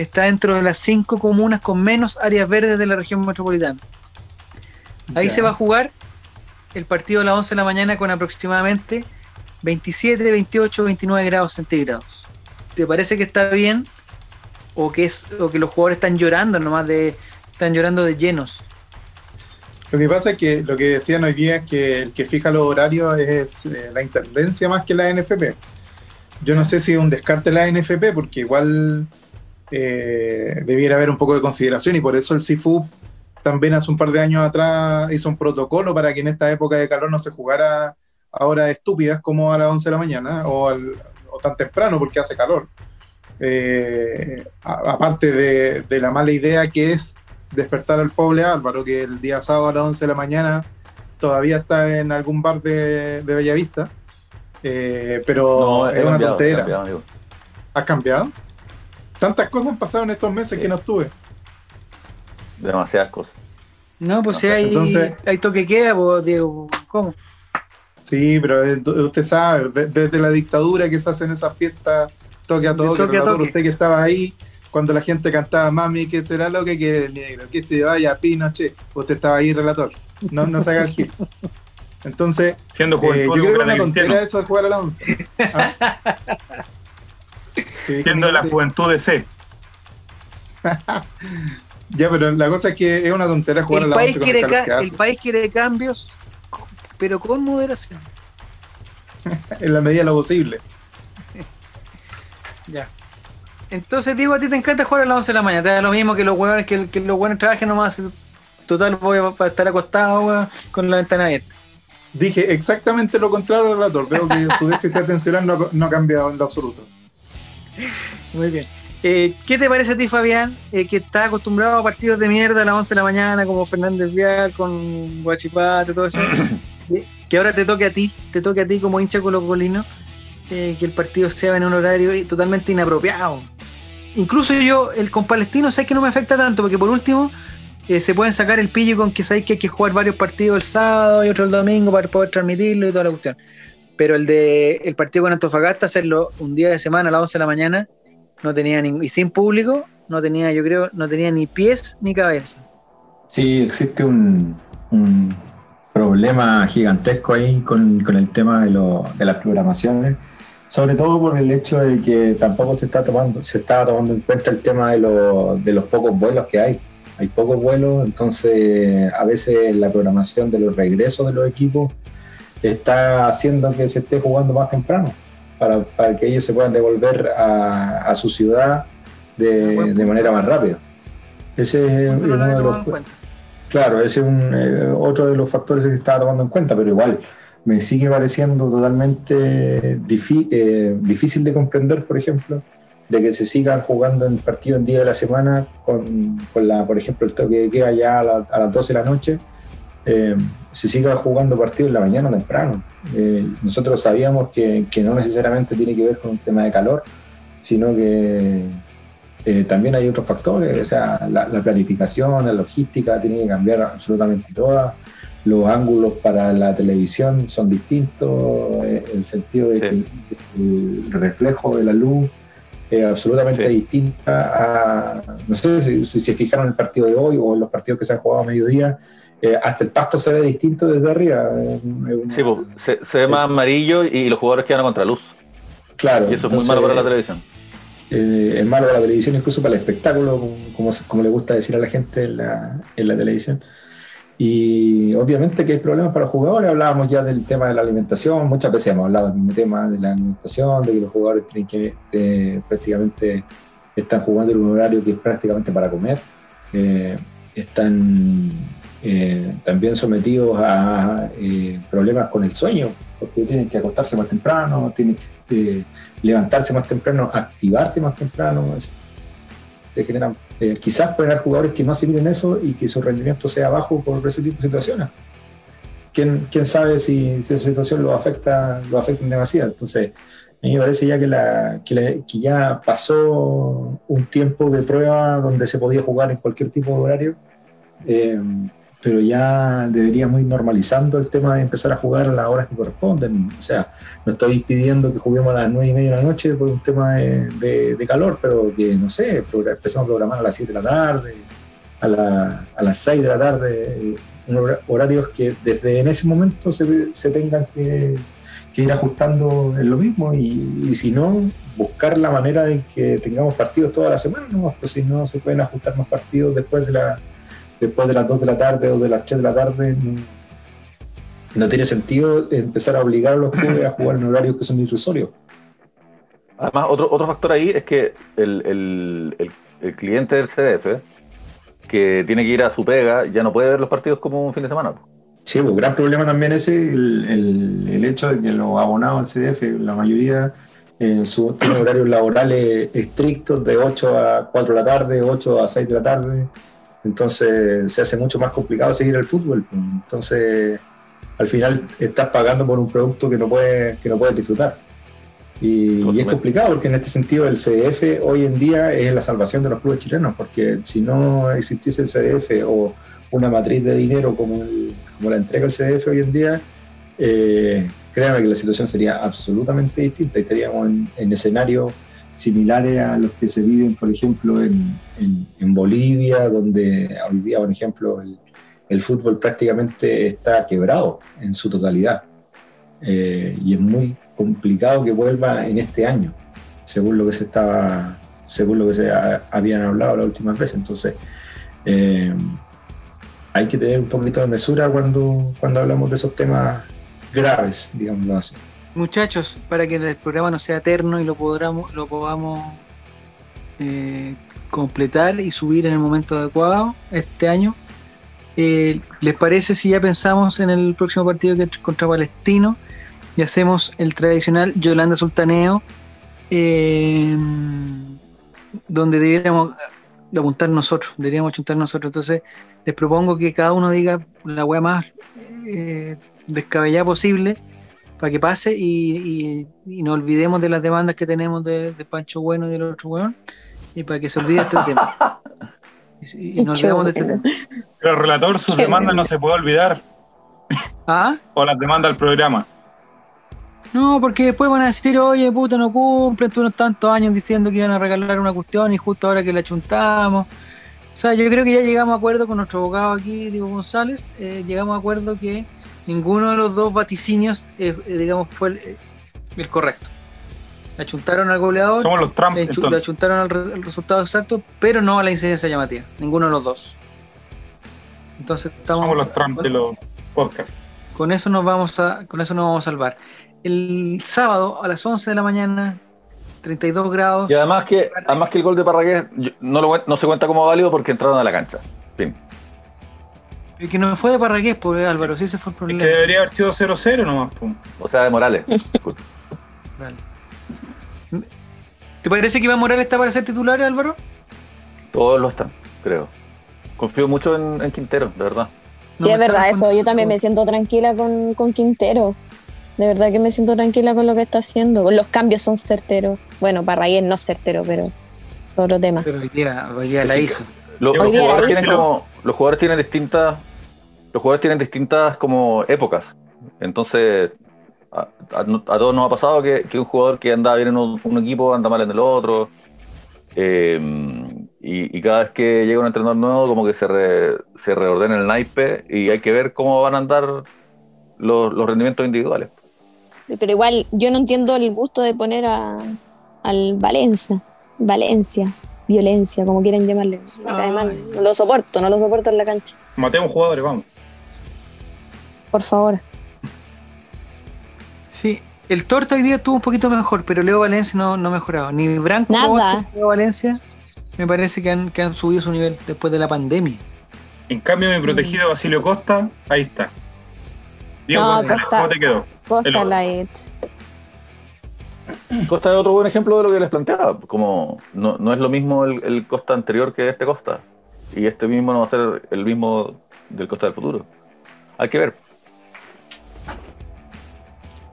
está dentro de las cinco comunas con menos áreas verdes de la región metropolitana. Ahí se va a jugar el partido a las 11 de la mañana con aproximadamente 27, 28, 29 grados centígrados. ¿Te parece que está bien? ¿O que, es, o que los jugadores están llorando nomás de. están llorando de llenos? Lo que pasa es que lo que decían hoy día es que el que fija los horarios es eh, la intendencia más que la NFP. Yo no sé si es un descarte la NFP, porque igual eh, debiera haber un poco de consideración y por eso el CIFU también hace un par de años atrás hizo un protocolo para que en esta época de calor no se jugara a horas estúpidas como a las 11 de la mañana o, al- o tan temprano porque hace calor. Eh, a- aparte de, de la mala idea que es despertar al pobre Álvaro, que el día sábado a las 11 de la mañana todavía está en algún bar de, de Bellavista. Eh, pero No, es una cambiado, tontera. cambiado. ¿Has cambiado? Tantas cosas han pasado en estos meses Sí. que no estuve. Demasiadas cosas. No, pues si hay, entonces- hay toque queda, pues, Diego, ¿cómo? Sí, pero eh, usted sabe, de- desde la dictadura que se hacen esas fiestas, toque a toque, toque a toque. usted que estaba ahí, cuando la gente cantaba, mami, ¿qué será lo que quiere el negro? Que se vaya Pinochet. Usted estaba ahí, relator. No, no se haga el gil. Entonces, Siendo eh, yo creo que una tontera eso de jugar a la 11. ¿Ah? Siendo de la juventud de C. Ya, pero la cosa es que es una tontera jugar El a la país, 11 con quiere el que país quiere cambios, pero con moderación. En la medida de lo posible. Ya. Entonces, Diego, a ti te encanta jugar a las 11 de la mañana. Te da lo mismo que los huevones, que, que los buenos trabajen nomás. Total, voy a, a estar acostado con la ventana abierta. Dije exactamente lo contrario al relator. Veo que su déficit atencional no ha cambiado en lo absoluto. Muy bien. Eh, ¿Qué te parece a ti, Fabián, eh, que estás acostumbrado a partidos de mierda a las 11 de la mañana, como Fernández Vial, con Guachipate, todo eso? Eh, que ahora te toque a ti, te toque a ti como hincha colocolino, eh, que el partido sea en un horario totalmente inapropiado. Incluso yo, el con Palestino, sé que no me afecta tanto, porque por último, eh, se pueden sacar el pillo con que sabéis que hay que jugar varios partidos el sábado y otro el domingo para poder transmitirlo y toda la cuestión. Pero el de el partido con Antofagasta, hacerlo un día de semana a las 11 de la mañana, no tenía ningún, y sin público, no tenía, yo creo, no tenía ni pies ni cabeza. Sí, existe un, un problema gigantesco ahí con, con el tema de, lo- de las programaciones, sobre todo por el hecho de que tampoco se está tomando, se está tomando en cuenta el tema de, lo- de los pocos vuelos que hay. Hay pocos vuelos, entonces a veces la programación de los regresos de los equipos está haciendo que se esté jugando más temprano, para, para que ellos se puedan devolver a, a su ciudad de, de manera más rápida. Ese es uno de los. Claro, ese es un, eh, otro de los factores que estaba tomando en cuenta, pero igual me sigue pareciendo totalmente eh, difícil de comprender, por ejemplo, de que se sigan jugando en partido en día de la semana con, con la, por ejemplo, el toque que queda ya a, la- a las 12 de la noche, eh, se siga jugando partido en la mañana temprano. Eh, nosotros sabíamos que, que no necesariamente tiene que ver con un tema de calor, sino que eh, también hay otros factores, o sea, la, la planificación, la logística tiene que cambiar absolutamente toda. Los ángulos para la televisión son distintos, eh, el sentido de Sí. el reflejo de la luz es absolutamente Sí. distinta a, no sé si, si se fijaron en el partido de hoy o en los partidos que se han jugado a mediodía, eh, hasta el pasto se ve distinto desde arriba. eh, Sí, pues, se, se ve más amarillo y los jugadores quedan a contraluz. claro, Y eso es muy malo para la televisión. eh, es malo para la televisión, incluso para el espectáculo, como, como, como le gusta decir a la gente en la, en la televisión. Y obviamente que hay problemas para los jugadores. Hablábamos ya del tema de la alimentación, muchas veces hemos hablado del mismo tema de la alimentación, de que los jugadores tienen que eh, prácticamente están jugando en un horario que es prácticamente para comer. Eh, están eh, también sometidos a eh, problemas con el sueño, porque tienen que acostarse más temprano, tienen que eh, levantarse más temprano, activarse más temprano, se generan Eh, quizás pueden haber jugadores que no asimilen eso y que su rendimiento sea bajo por ese tipo de situaciones. ¿Quién, quién sabe si, si esa situación lo afecta, lo afecta demasiado? Entonces, a mí me parece ya que, la, que, la- que ya pasó un tiempo de prueba donde se podía jugar en cualquier tipo de horario, eh, pero ya deberíamos ir normalizando el tema de empezar a jugar a las horas que corresponden. O sea, no estoy pidiendo que juguemos a las nueve y media de la noche por un tema de, de- calor, pero que, no sé, empezamos a programar a las 7 de la tarde, a, la- a las 6 de la tarde, eh, horarios que desde en ese momento se, se tengan que, que ir ajustando en lo mismo y, y si no, buscar la manera de que tengamos partidos toda la semana, ¿no? Pues si no se pueden ajustar más partidos después de la después de las 2 de la tarde o de las 3 de la tarde, no, no tiene sentido empezar a obligar a los clubes a jugar en horarios que son irrisorios. Además, otro, otro factor ahí es que el, el- el- el cliente del CDF, que tiene que ir a su pega, ya no puede ver los partidos como un fin de semana. Sí, pues gran problema también ese, el, el- el hecho de que los abonados al CDF, la mayoría eh, su- tienen horarios laborales estrictos de 8 a 4 de la tarde, 8 a 6 de la tarde, entonces se hace mucho más complicado seguir el fútbol. pues. Entonces, al final estás pagando por un producto que no puedes, que no puedes disfrutar. Y, y es complicado porque en este sentido el CDF hoy en día es la salvación de los clubes chilenos, porque si no existiese el CDF o una matriz de dinero como, el- como la entrega el CDF hoy en día, eh, créanme que la situación sería absolutamente distinta y estaríamos en, en escenarios similares a los que se viven, por ejemplo, en, en- en Bolivia, donde hoy día, por ejemplo, el, el fútbol prácticamente está quebrado en su totalidad. Eh, y es muy complicado que vuelva en este año, según lo que se estaba, según lo que se ha- habían hablado las últimas veces. Entonces, eh, hay que tener un poquito de mesura cuando, cuando hablamos de esos temas graves, digámoslo así. Muchachos, para que el programa no sea eterno y lo podamos, lo podamos eh, completar y subir en el momento adecuado este año, eh, ¿les parece si ya pensamos en el próximo partido que contra Palestino y hacemos el tradicional Yolanda Sultaneo, eh, donde debiéramos de apuntar nosotros, deberíamos apuntar nosotros. Entonces, les propongo que cada uno diga la weá más eh, descabellada posible para que pase y, y, y nos olvidemos de las demandas que tenemos de, de Pancho Bueno y del otro weón y para que se olvide este tema. Y, y olvidemos de este tema. Pero el relator, sus Qué demandas bueno. no se puede olvidar. ¿Ah? O las demandas del programa. No, porque después van a decir, oye, puta, no cumplen, tuvieron tantos años diciendo que iban a regalar una cuestión y justo ahora que la chuntamos. O sea, yo creo que ya llegamos a acuerdo con nuestro abogado aquí, Diego González, eh, llegamos a acuerdo que ninguno de los dos vaticinios, eh, eh, digamos, fue el, eh, el correcto. La chuntaron al goleador, Somos los Trump, le, le achuntaron al re- resultado exacto, pero no a la incidencia llamativa, ninguno de los dos. Entonces estamos Somos los Trump de los podcasts. con eso nos vamos a con eso nos vamos a salvar. El sábado a las 11 de la mañana, 32 grados. Y además que, además que el gol de Parragués no, lo, no se cuenta como válido porque entraron a la cancha. Fin. Y que no fue de Parragués, pues Álvaro, sí ese fue el Es problema. que debería haber sido 0-0 nomás. pum. O sea, de Morales. Dale. ¿Te parece que Iván Morales está para ser titular, Álvaro? Todos lo están, creo. Confío mucho en, en Quintero, de verdad. Sí, es verdad, eso. Yo también me siento tranquila con, con Quintero. De verdad que me siento tranquila con lo que está haciendo. Los cambios son certeros. Bueno, Parragués no es certero, pero es otro tema. Pero hoy día, hoy día la hizo. Lo- Hoy los, día jugadores la tienen como, los jugadores tienen distintas los jugadores tienen distintas como épocas entonces a, a- a todos nos ha pasado que, que un jugador que anda bien en un, un equipo anda mal en el otro eh, y, y cada vez que llega un entrenador nuevo como que se, re- se reordena el naipe y hay que ver cómo van a andar los, los rendimientos individuales Pero igual, yo no entiendo el gusto de poner a, al Valencia. Valencia. Violencia, como quieran llamarle. Ay. No lo soporto, no lo soporto en la cancha. Matemos jugadores, vamos. Por favor. Sí, el Torta hoy día estuvo un poquito mejor, pero Leo Valencia no, no ha mejorado. Ni Branco Nada. Leo Valencia me parece que han, que han subido su nivel después de la pandemia. En cambio, mi Mm. protegido Basilio Costa, ahí está. Diego No, Costa- ¿cómo te quedó? Costa la he hecho. Costa es otro buen ejemplo de lo que les planteaba. Como no, no es lo mismo el, el Costa anterior que este Costa. Y este mismo no va a ser el mismo del Costa del futuro. Hay que ver.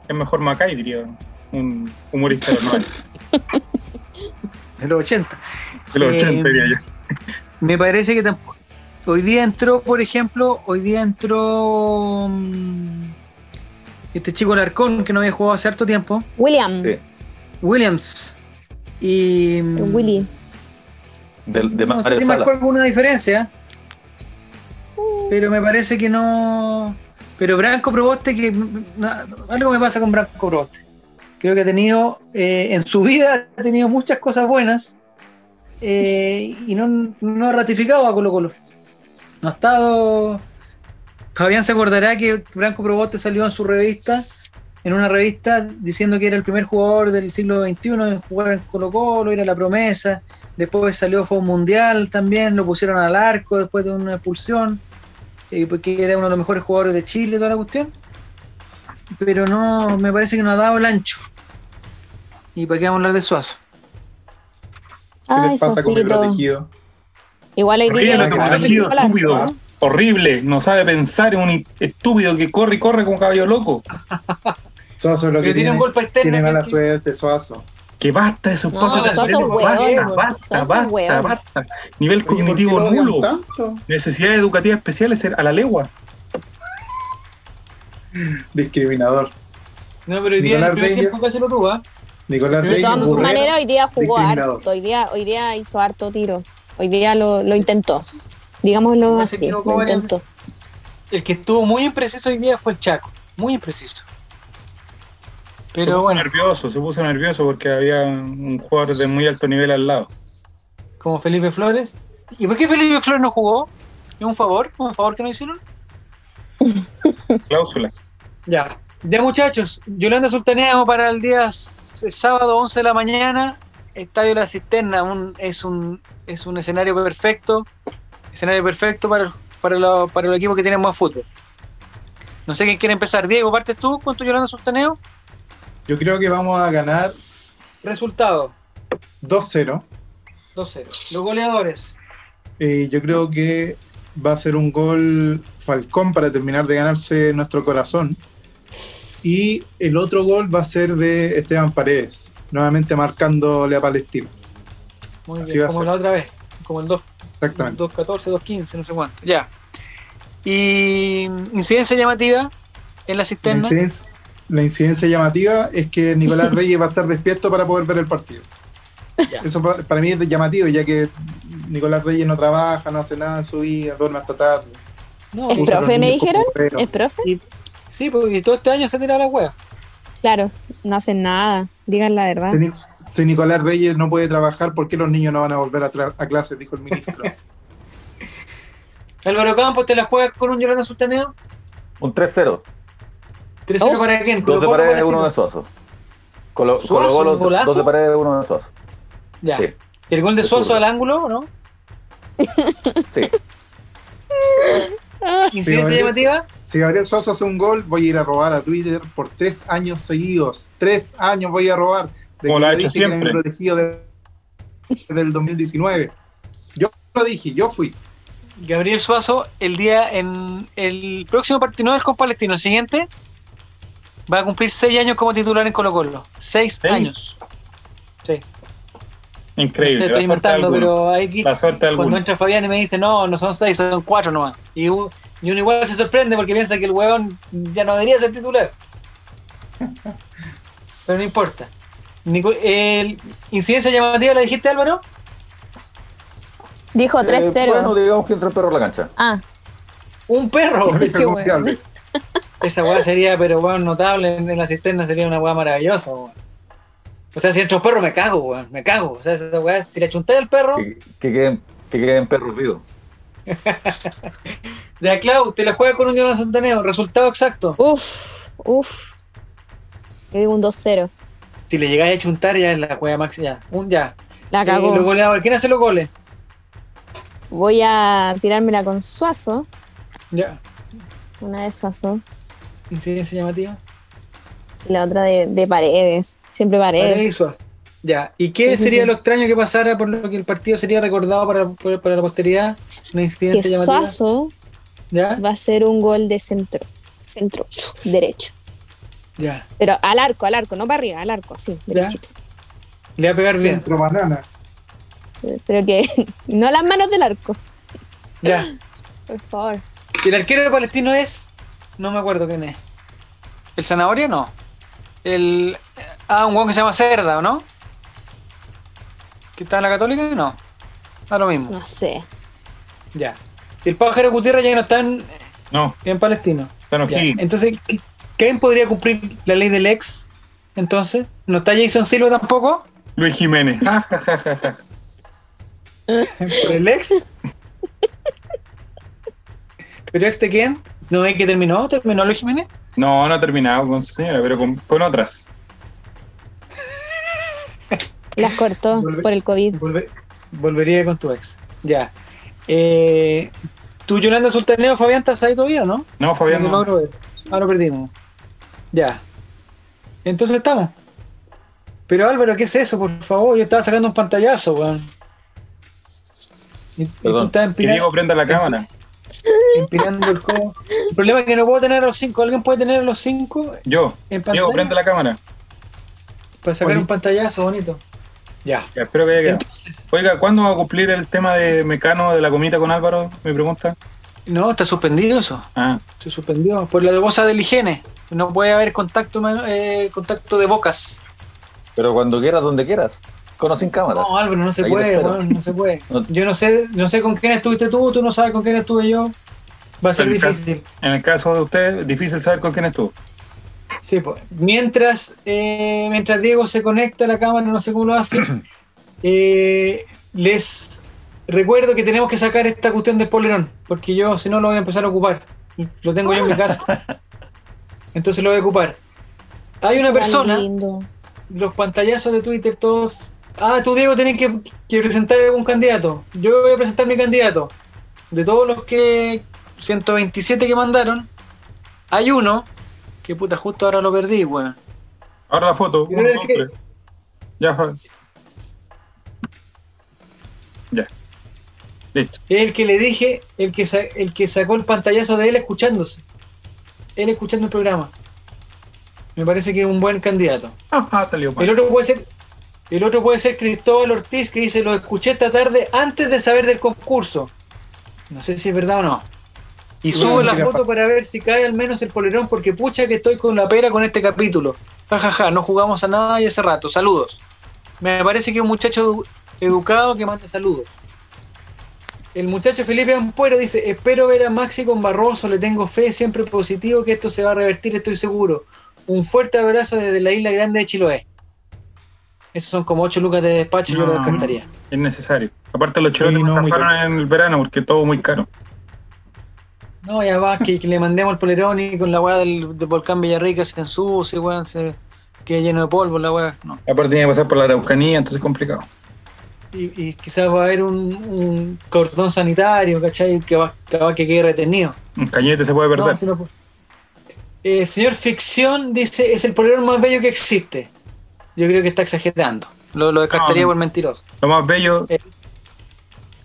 Es mejor Macay, diría un humorista de los 90, De los 80. de los Eh, 80, diría yo. Me parece que tampoco. Hoy día entró, por ejemplo, hoy día entró mm, este chico Larcón que no había jugado hace harto tiempo, William, Sí. Williams. Y mm, Willy. De, de no sé si marcó alguna diferencia, pero me parece que no. Pero Branco Proboste, que no, algo me pasa con Branco Proboste. Creo que ha tenido, eh, en su vida, ha tenido muchas cosas buenas eh, y no, no ha ratificado a Colo Colo. No ha estado. Fabián se acordará que Branco Proboste salió en su revista, en una revista, diciendo que era el primer jugador del siglo XXI en jugar en Colo Colo, era la promesa. Después salió, fue un mundial también, lo pusieron al arco después de una expulsión, eh, porque era uno de los mejores jugadores de Chile, toda la cuestión. Pero no, me parece que no ha dado el ancho. ¿Y para qué vamos a hablar de Suazo? ¿Qué Ay, les pasa con el protegido? Igual día Horrible, protegido, estúpido. ¿no? Horrible, no sabe pensar, es un estúpido que corre y corre como un caballo loco. Suazo es lo Pero que tiene tiene, un golpe externo. tiene mala que- suerte, Suazo. Que basta de sus No, cosas. Suazo es basta, hueón, basta, basta, basta. Nivel Oye, ¿por qué cognitivo nulo. tanto? Necesidades educativas especiales a la legua. Discriminador. No, pero hoy día Nicolás el primer Reyes. tiempo casi lo tuvo, ¿ah? Nicolás De Reyes, todas Burrero, maneras, hoy día jugó harto. Hoy día, hoy día hizo harto tiro. Hoy día lo, lo intentó. Digámoslo No se así, lo intentó. El que estuvo muy impreciso hoy día fue el Chaco. Muy impreciso. Se Pero puso bueno, nervioso, se puso nervioso porque había un jugador de muy alto nivel al lado. como Felipe Flores. ¿Y por qué Felipe Flores no jugó? ¿Es un favor? ¿Un favor que no hicieron? Cláusula. Ya. Ya muchachos, Yolanda Sultaneamos para el día sábado 11 de la mañana, Estadio La Cisterna, un, es, un, es un escenario perfecto, escenario perfecto para, para, lo- para el equipo que tiene más fútbol. No sé quién quiere empezar. Diego, ¿partes tú con tu Yolanda Sultaneo? Yo creo que vamos a ganar Resultado, 2-0. 2-0. Los goleadores. Eh, yo creo que va a ser un gol Falcón para terminar de ganarse nuestro corazón. Y el otro gol va a ser de Esteban Paredes, nuevamente marcándole a Palestino. Muy Así bien, como la otra vez, como el 2 Exactamente. 2.14, 2.15, no sé cuánto. Ya. Y incidencia llamativa en la La cisterna. incidencia, la incidencia llamativa es que Nicolás Reyes va a estar despierto para poder ver el partido. Eso pa- para mí es llamativo, ya que Nicolás Reyes no trabaja, no hace nada en su vida, duerme hasta tarde. No, ¿Es y- Usa a los profe, me dijeron? ¿Es profe? sí, porque todo este año se ha tirado la hueá. Claro, no hacen nada. Digan la verdad. Si Ni- Si Nicolás Reyes no puede trabajar, ¿por qué los niños no van a volver a, tra- a clases? Dijo el ministro. Álvaro Campos, ¿te la juegas con un Yolanda Sultaneo? Un 3-0. 3-0 Oh. para quién? Dos Colo de Colo, paredes, uno de Suazo. Colo, ¿Suazo, Colo Colo, un golazo? dos de paredes, uno de Suazo. Ya. Sí. ¿Y el gol de Suazo al ángulo o no? Sí. ¿Incidencia llamativa? Si Gabriel Suazo hace un gol, voy a ir a robar a Twitter por tres años seguidos. Tres años voy a robar. De Como lo ha hecho siempre. mi protegido de- desde el 2019. Yo lo dije, yo fui. Gabriel Suazo, el día en el próximo partido, no es con Palestino, el siguiente, va a cumplir 6 años como titular en Colo Colo. 6 ¿Seis? años. Sí. Increíble. Estoy la suerte de inventando, pero hay que, La suerte de cuando entra Fabián y me dice, no, no son 6, son 4 nomás. Y, y uno igual se sorprende porque piensa que el huevón ya no debería ser titular. Pero no importa. Nico- el, ¿Incidencia llamativa la dijiste, Álvaro? Dijo 3-0. Eh, bueno, digamos que entra el perro a la cancha. Ah, Un perro. Qué confiable. Esa weá sería, pero weón, notable en, en la cisterna sería una weá maravillosa, weón. O sea, si entra un perro me cago, weón, me cago. O sea, esa weá, si le achunté al perro, Que, que queden, que queden perros vivos. ya Clau, te la juega con un Jonathan Santaneo, resultado exacto. uff, uff. Yo digo un 2-0. Si le llegáis a achuntar ya es la juega máxima, ya, un ya. La Eh, cagó. los goleadores, ¿quién hace los goles? Voy a tirármela con Suazo. Ya, Una de Suazo. Incidencia llamativa. Y la otra de, de Paredes. Siempre Paredes y Paredes. Suazo. Ya. ¿Y qué Sí, sería sí. lo extraño que pasara por lo que el partido sería recordado para, para- para la posteridad? Una Que incidencia llamativa. Suazo ¿Ya? va a ser un gol de centro. Centro, derecho. Ya. Pero al arco, al arco, no para arriba, al arco, así, Ya. derechito. Le va a pegar bien. Centro banana. Pero que no las manos del arco, Ya. por favor. El arquero de Palestino es. No me acuerdo quién es. ¿El Zanahoria? No. El. Ah, un guan que se llama Cerda, ¿o no? ¿Que está en la Católica? No. Da lo mismo. No sé. Ya. El pájaro Gutiérrez ya no está en, No, en Palestino. Entonces, ¿qui- ¿quién podría cumplir la ley del ex? Entonces, ¿no está Jason Silva tampoco? Luis Jiménez. ¿Por el ex? ¿Pero ex de quién? ¿No es que terminó? ¿Terminó Luis Jiménez? No, no ha terminado con su señora, pero con, con otras. Las cortó Volve- por el COVID. Volve- volvería con tu ex. Ya. Eh, ¿Tú, Yolanda Sultaneo, Fabián, estás ahí todavía, no? No, Fabián. No te no. Ah, perdimos. Ya. Entonces estamos. Pero Álvaro, ¿qué es eso? Por favor, yo estaba sacando un pantallazo, weón. Y, y tú Que Diego prenda la cámara. Empinando el codo. El problema es que no puedo tener a los cinco. ¿Alguien puede tener a los cinco Yo. en prenda la cámara. Para sacar Oye. un pantallazo bonito. Ya. Ya, espero que haya quedado. Entonces, Oiga, ¿cuándo va a cumplir el tema de Mecano de la comita con Álvaro? Me pregunta. no, está suspendido eso. Ah, Se suspendió por la cosa de la higiene. No puede haber contacto, eh, contacto de bocas. Pero cuando quieras, donde quieras. Con o sin cámara. No, Álvaro, no se puede, no se puede. Yo no sé, no sé con quién estuviste tú, tú no sabes con quién estuve yo. Va a ser caso- difícil. en el caso de usted, difícil saber con quién estuvo. Sí, pues. Mientras, eh, mientras Diego se conecta a la cámara, no sé cómo lo hace, eh, les recuerdo que tenemos que sacar esta cuestión del polerón, porque yo si no lo voy a empezar a ocupar. Lo tengo yo en mi casa. Entonces lo voy a ocupar. Hay una persona, los pantallazos de Twitter, todos. Ah, tú, Diego, tenés que, que presentar algún candidato. Yo voy a presentar mi candidato. De todos los que. 127 que mandaron, hay uno que puta, justo ahora lo perdí, weón. Ahora la foto. Uno, dos, que- tres. Ya, Fabián. Ya. Listo. Es el que le dije, el que, el que sacó el pantallazo de él escuchándose. Él escuchando el programa. Me parece que es un buen candidato. Ah, salió mal. El otro puede ser. El otro puede ser Cristóbal Ortiz que dice lo escuché esta tarde antes de saber del concurso. No sé si es verdad o no. Y Bueno, subo la foto pa- para ver si cae al menos el polerón porque pucha que estoy con la pera con este capítulo. Ja, ja, ja, no jugamos a nada y hace rato. Saludos. Me parece que un muchacho edu- educado que manda saludos. El muchacho Felipe Ampuero dice, espero ver a Maxi con Barroso, le tengo fe, siempre positivo que esto se va a revertir, estoy seguro. Un fuerte abrazo desde la isla grande de Chiloé. Esos son como 8 lucas de despacho, yo No, lo descartaría. Es necesario. Aparte los chilotes Sí, no, en el verano porque todo muy caro. No, ya va, que, que le mandemos el polerón y con la weá del, del volcán Villarrica se ensucie, weón, se quede lleno de polvo la weá. No. Aparte tiene que pasar por la Araucanía, entonces es complicado. Y, y quizás va a haber un, un cordón sanitario, ¿cachai? Que va, que va que quede retenido. Un cañete se puede perder. No, si no pu- Eh, señor Ficción dice, es el polerón más bello que existe. Yo creo que está exagerando. Lo, lo descartaría No. por mentiroso. Lo más bello Eh.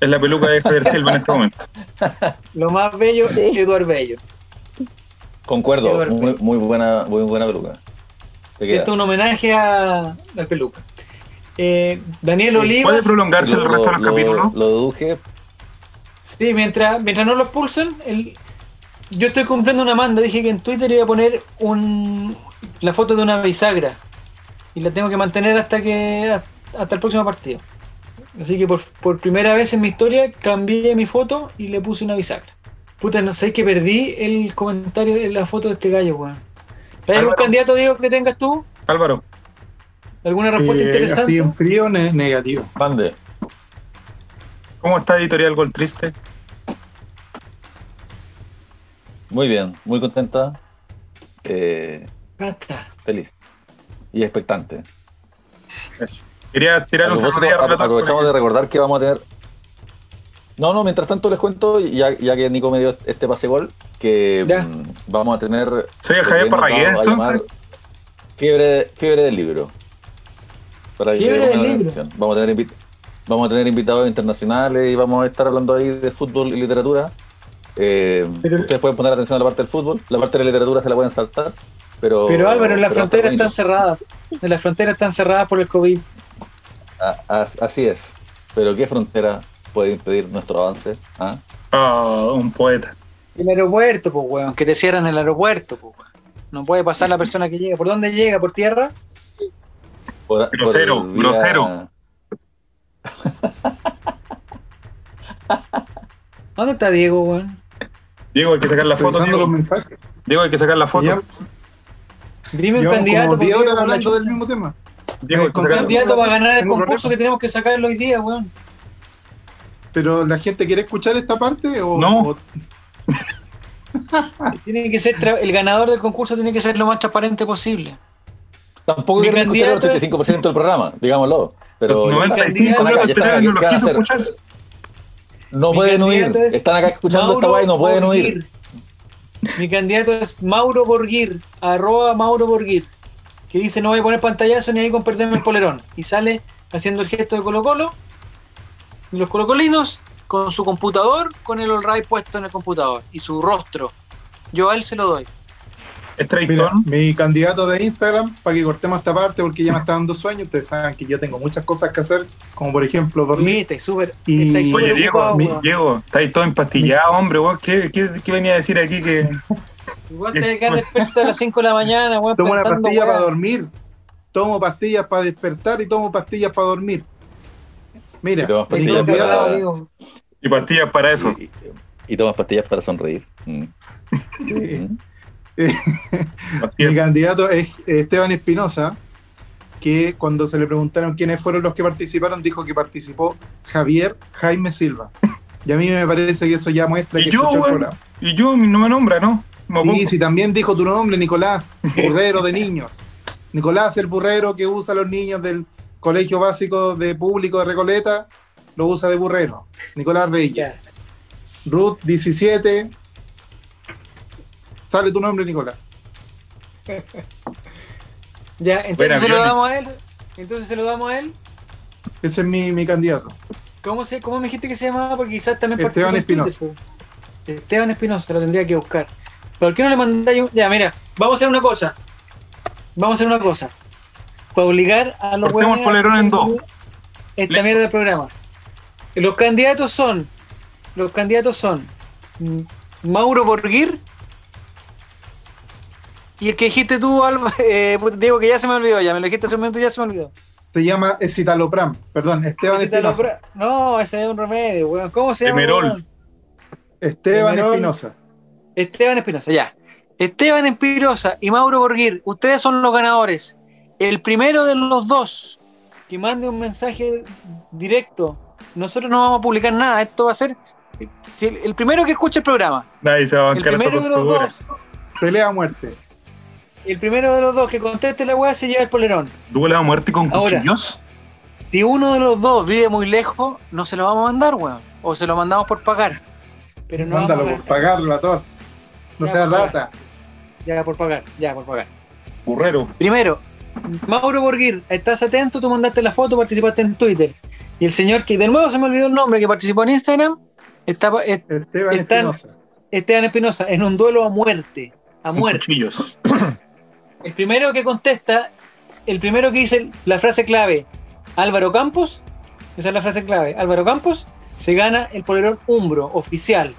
es la peluca de Javier Silva en este momento. Lo más bello Sí. es Eduard Bello. Concuerdo, muy, muy buena, muy buena peluca. Esto es un homenaje a, al peluca. Eh, Daniel Olivas. ¿Puede prolongarse el resto de los capítulos? Lo deduje, Sí, mientras, mientras no lo expulsen, el, yo estoy cumpliendo una manda. Dije que en Twitter iba a poner un, la foto de una bisagra. Y la tengo que mantener hasta que hasta el próximo partido. Así que por, por primera vez en mi historia cambié mi foto y le puse una bisagra. Puta, no sé, que perdí el comentario de la foto de este gallo, weón. ¿Hay algún candidato, Diego, que tengas tú? Álvaro, ¿Alguna respuesta Eh, interesante? así en frío, ne- negativo. mande. ¿cómo está Editorial Gol Triste? Muy bien, muy contenta. eh, feliz. Y expectante. Eso. Quería tirar un saludo aprovechamos de recordar que vamos a tener. No, no, mientras tanto les cuento, ya, ya que Nico me dio este pase gol, que Ya. mm, vamos a tener. Soy el Javier Parragués, entonces. Fiebre, fiebre del libro. para Fiebre del libro. Vamos a tener invi- vamos a tener invitados internacionales y vamos a estar hablando ahí de fútbol y literatura. Eh, Pero- ustedes pueden poner atención a la parte del fútbol, la parte de la literatura se la pueden saltar. Pero, Pero Álvaro, las fronteras están cerradas. Las fronteras están cerradas por el COVID. Ah, ah, así es. Pero ¿qué frontera puede impedir nuestro avance? ¿Ah? Ah, un poeta. El aeropuerto, pues, weón. Que te cierran el aeropuerto, pues, weón. No puede pasar la persona que llega. ¿Por dónde llega? ¿Por tierra? Por- Grosero, por vía- grosero. ¿Dónde está Diego, weón? Diego, hay que sacar la foto. Los Diego, mensajes. Diego, hay que sacar la foto. Ya, Dime un candidato. como porque 10 horas hablando del mismo tema. Diego, sacar- candidato- para ganar el concurso problema. que tenemos que sacarlo hoy día, weón. Pero la gente quiere escuchar esta parte o, No. o- Tiene que ser tra- el ganador del concurso tiene que ser lo más transparente posible. Tampoco Mi quiero escuchar el candidato es- 85% del programa, digámoslo. Pero Los ya- 95 candidato- de ya aquí, no los ¿qué van a quiso escuchar. No Mi pueden huir. es Están acá escuchando esta Mauro guay y no pueden huir. Mi candidato es Mauro Borguir, arroba Mauro Borguir, que dice no voy a poner pantallazo ni ahí con perderme el polerón. Y sale haciendo el gesto de Colo Colo, y los colocolinos con su computador, con el all right puesto en el computador, y su rostro. Yo a él se lo doy. Mira, mi candidato de Instagram, para que cortemos esta parte porque ya me está dando sueño, ustedes saben que yo tengo muchas cosas que hacer, como por ejemplo dormir. Estáis súper Y- súper Oye, Diego, mi-. Diego, estáis todo empastillado, hombre, weón. ¿Qué, qué, qué venía a decir aquí? Que Igual te que quedar despierto a las 5 de la mañana, weón, Tomo una pastilla weón. para dormir, tomo pastillas para despertar y tomo pastillas para dormir. Mira, mi para- y pastillas para eso. Y, y- y tomas pastillas para sonreír. Mm. sí, Mm. mi candidato es Esteban Espinosa, que cuando se le preguntaron quiénes fueron los que participaron, dijo que participó Javier Jaime Silva. Y a mí me parece que eso ya muestra ¿Y que yo, escuchó el weón? programa. Y yo no me nombra, ¿no? Me Y opongo. si también dijo tu nombre, Nicolás, burrero de niños. Nicolás, el burrero que usa a los niños del Colegio Básico de Público de Recoleta, lo usa de burrero. Nicolás Reyes. Ruth 17. Sale tu nombre, Nicolás. Ya, entonces Buena, se lo damos a él. Entonces se lo damos a él. Ese es mi, mi candidato. ¿Cómo, se, ¿Cómo me dijiste que se llamaba? Porque quizás también Esteban po. Esteban Espinosa, lo tendría que buscar. ¿Por qué no le mandáis un.? Ya, mira, vamos a hacer una cosa. Vamos a hacer una cosa. Para obligar a los Cortemos polerón en dos. Esta mierda del programa. Los candidatos son. Los candidatos son. mm, Mauro Borguir. Y el que dijiste tú, Alba, eh, Diego, que ya se me olvidó, ya me lo dijiste hace un momento y ya se me olvidó. Se llama Escitalopram. Perdón, Esteban Espinosa. No, ese es un remedio, weón. ¿Cómo se llama? Emerol. weón? Esteban Emerol. Espinosa. Esteban Espinosa, ya. Esteban Espinosa y Mauro Borguir, ustedes son los ganadores. El primero de los dos que mande un mensaje directo, nosotros no vamos a publicar nada, esto va a ser el, primero que escuche el programa. Nadie se va a El primero de los dos, Pelea a muerte. El primero de los dos que conteste la weá se lleva el polerón. Duelo a muerte con Ahora. cuchillos. Si uno de los dos vive muy lejos, no se lo vamos a mandar, weón. O se lo mandamos por pagar. Pero no Mándalo por pagarlo a todos. No Ya, por rata. Ya, por pagar, ya, por pagar. Burrero. Primero, Mauro Borguir, estás atento, tú mandaste la foto, participaste en Twitter. Y el señor que de nuevo se me olvidó el nombre, que participó en Instagram, está, es- Esteban Están- Espinosa. Esteban Espinosa, en un duelo a muerte. A muerte. cuchillos. El primero que contesta, el primero que dice la frase clave, Álvaro Campos, esa es la frase clave, Álvaro Campos, se gana el polerón Umbro oficial.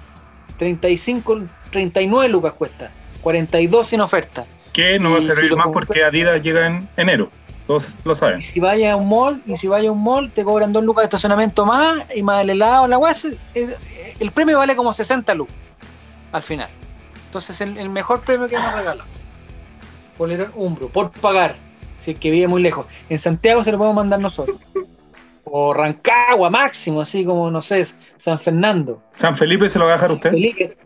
35, 39 lucas cuesta, 42 sin oferta. Que no va a servir si más porque Adidas llega en enero. Todos lo saben. Y si vaya a un mall, y si vaya a un mall, te cobran 2 lucas de estacionamiento más y más el helado, la se- El, el premio vale como 60 lucas al final. Entonces, el, el mejor premio que nos regalan. Polerón Umbro, por pagar. Si es que vive muy lejos. En Santiago se lo podemos mandar nosotros. O Rancagua, máximo, así como, no sé, San Fernando. San Felipe se lo va a dejar San usted. Felipe.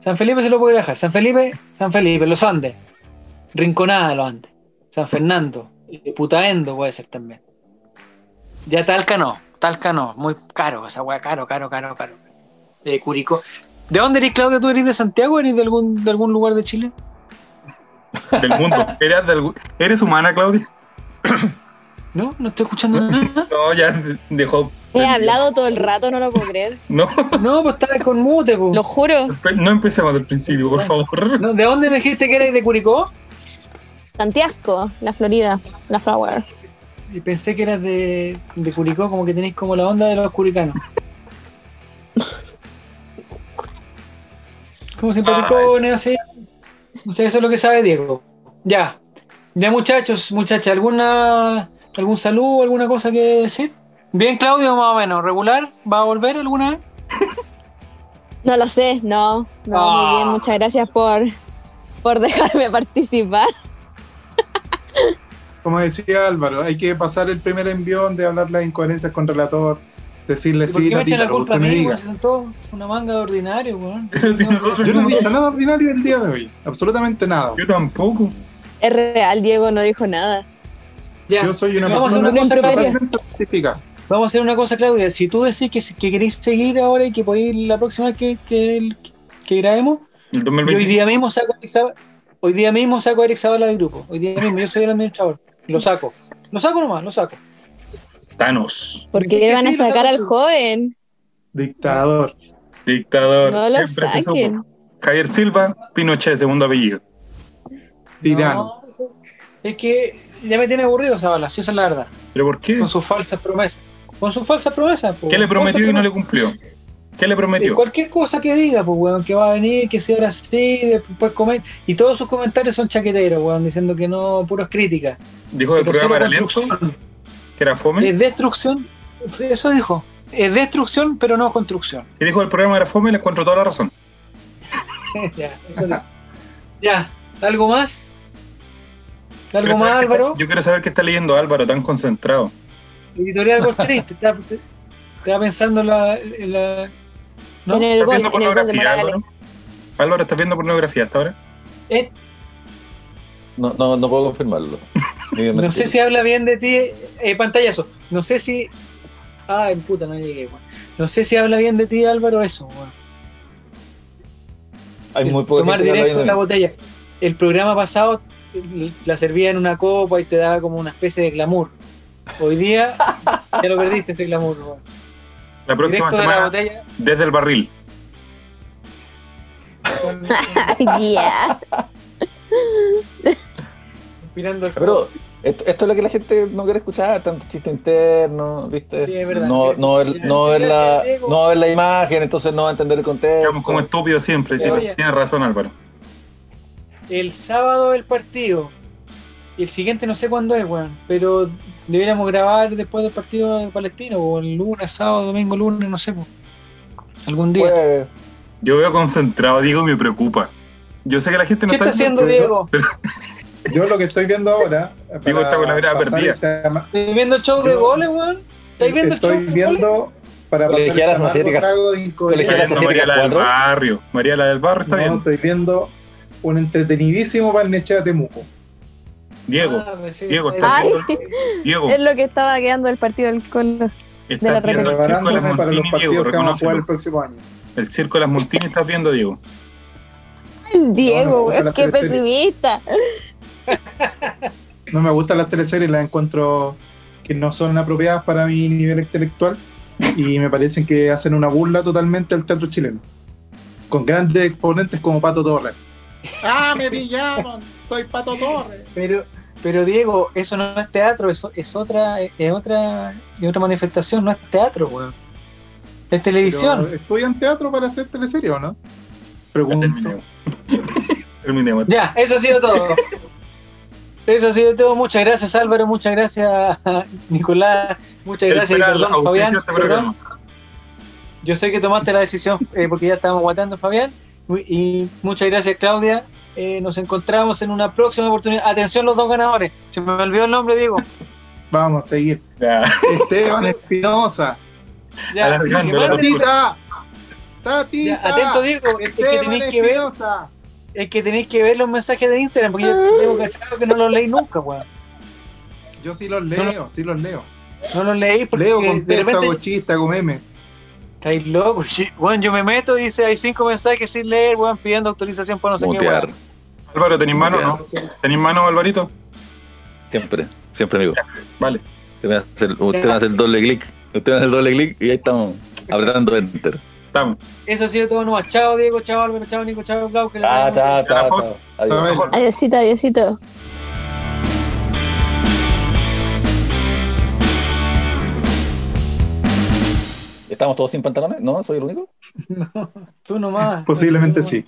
San Felipe se lo puede dejar. San Felipe, San Felipe, los Andes. Rinconada, los Andes. San Fernando. eh, Putaendo puede ser también. Ya Talca no. Talca no. Muy caro esa weá. Caro, caro, caro, caro. De Curicó. ¿De dónde eres, Claudia? ¿Tú eres de Santiago o eres de algún, de algún lugar de Chile? Del mundo. ¿Eres, de ¿Eres humana, Claudia? ¿No? ¿No estoy escuchando nada? No, ya dejó. He hablado todo el rato, no lo puedo creer. No, No, pues estaba con mute, pues. Lo juro. no empecemos del principio, por favor. No, ¿De dónde me dijiste que erais de Curicó? Santiago, la Florida, la Flower. Y pensé que eras de, de Curicó, como que tenéis como la onda de los curicanos. Como simpaticones, así. O sea, eso es lo que sabe Diego. Ya. Ya, muchachos, muchachas, ¿alguna, ¿algún saludo, alguna cosa que decir? Bien, Claudio, más o menos. ¿Regular? ¿Va a volver alguna vez? No lo sé, no. No, Ah. muy bien, muchas gracias por, por dejarme participar. Como decía Álvaro, hay que pasar el primer envión de hablar las incoherencias con relator, decirle ¿Y ¿Por sí, qué me la culpa a mí? diga. weón? Todos una manga de ordinario, weón. Pero si nosotros Yo no he dicho nada ordinario el día de hoy, absolutamente nada. Yo tampoco. Es real, Diego no dijo nada. Ya. Yo soy una Vamos persona una totalmente. Vamos a hacer una cosa, Claudia. Si tú decís que, que queréis seguir ahora y que podéis ir la próxima vez que, que, que grabemos, yo hoy 2020. día mismo saco a Eric Zavala, hoy día mismo saco a Eric Zavala del grupo. Hoy día mismo, yo soy el administrador. Lo saco. Lo saco nomás, lo saco. Thanos. ¿Por Porque qué van a sacar al joven? Dictador. Dictador. No lo Siempre saquen. Javier Silva, Pinochet, segundo apellido. Tirano. No, es que ya me tiene aburrido Zavala, si esa es la verdad. ¿Pero por qué? Con sus falsas promesas. Con sus falsas promesas. po, ¿Qué le prometió y no le cumplió? ¿Qué le Eh, prometió? cualquier cosa que diga, pues, weón, que va a venir, que sea ahora sí, después comer. Y todos sus comentarios son chaqueteros, weón, diciendo que no, puras críticas. Dijo que el programa era lento. Que era fome. Es destrucción. Eso dijo. Es destrucción, pero no construcción. Si dijo que el programa era fome, le encuentro toda la razón. ya, eso dijo. Ya, ¿algo más? ¿Algo Quiero más, Álvaro? está- yo quiero saber qué está leyendo Álvaro, tan concentrado. Editorial Gol Triste. Estaba estaba pensando en la, en la- ¿no? En el ¿Estás gol, viendo en el gol de pornografía, Maragall. Álvaro? Álvaro, ¿estás viendo pornografía hasta ahora? Eh, No, no, no puedo confirmarlo. No sé si habla bien de ti, eh, pantallazo. No sé si. Ay, puta, no llegué, weón. No sé si habla bien de ti, Álvaro, eso, weón. Hay muy poca tomar directo bien la botella. El programa pasado la servía en una copa y te daba como una especie de glamour. Hoy día ya lo perdiste ese glamour. weón. La próxima Directo de la botella. desde el barril. con- Ya. Inspirando el Pero esto, esto es lo que la gente no quiere escuchar, tanto chiste interno, ¿viste? Sí, es verdad. no, no, ver, no, ver la, Gracias, Diego. no ver la imagen, entonces no va a entender el contexto. Quedamos como estúpidos siempre. Sí, Oye. tienes razón, Álvaro. el sábado el partido. Y el siguiente no sé cuándo es, weón. Pero deberíamos grabar después del partido de Palestino. O el lunes, sábado, domingo, lunes, no sé. po. Algún día. Pues, Yo veo concentrado, Diego, me preocupa. Yo sé que la gente no ¿Qué está haciendo Diego? Yo lo que estoy viendo ahora. Diego está con la mirada perdida. ¿Estás viendo el show de goles, weón? ¿Estáis viendo el show Estoy de goles? viendo para pasar este trago de Está incoherencia. María la del. Barrio. María la del Barrio está No, viendo. estoy viendo un entretenidísimo Barnechea Temuco. Diego, Ah, pensé que Diego, estabas Ay. Diego, Es lo que estaba quedando el partido del Colo. estás la viendo el circo de las Preparándome para los Montini, Diego, partidos que vamos a jugar el próximo año. El circo de las Montini estás viendo, Diego. Diego, No, no, la qué pesimista. No me gustan las teleseries, las encuentro que no son apropiadas para mi nivel intelectual y me parecen que hacen una burla totalmente al teatro chileno. Con grandes exponentes como Pato Torres. ¡Ah, me pillaron! ¡Soy Pato Torres! Pero, pero Diego, eso no es teatro, eso es otra, es otra, es otra manifestación, no es teatro, weón. Es televisión. ¿Estudian teatro para hacer teleserie o no? Pregunto. Terminemos. Terminemos. Ya, eso ha sido todo. Eso ha sido todo. Muchas gracias, Álvaro. Muchas gracias, Nicolás. Muchas gracias. Y perdón, Fabián. este Perdón. Yo sé que tomaste la decisión eh, porque ya estábamos guatando, Fabián. Y muchas gracias, Claudia. Eh, nos encontramos en una próxima oportunidad. Atención, los dos ganadores. Se me olvidó el nombre, Diego. Vamos a seguir. Ya. Esteban Espinosa. Ya, Alargando Tatita. Tatita. Ya, atento, Diego. Es que Esteban tenéis que ver. Es que tenéis que ver los mensajes de Instagram, porque yo tengo cachado que no los leí nunca, weón. Yo sí los leo, sí los leo. No los leí porque Leo, de contesto, repente hago chiste, hago meme. estáis locos. Weón, yo me meto y dice hay cinco mensajes sin leer, weón, pidiendo autorización para no sé qué, mutear. weón. Álvaro, ¿tenéis mano o no? ¿Tenéis mano, Alvarito? Siempre, siempre amigo. Vale. Usted me hace, el- usted me hace el doble clic. Usted me hace el doble clic y ahí estamos apretando enter. Estamos. Eso ha sido todo nomás. Chao, Diego, chao, Álvaro, chao, Nico, chao, Clau. Que Ah, Chao. chao. Adiós. Adiósito, adiósito. ¿Estamos todos sin pantalones? ¿No? ¿Soy el único? Tú nomás. Posiblemente Tú nomás. sí.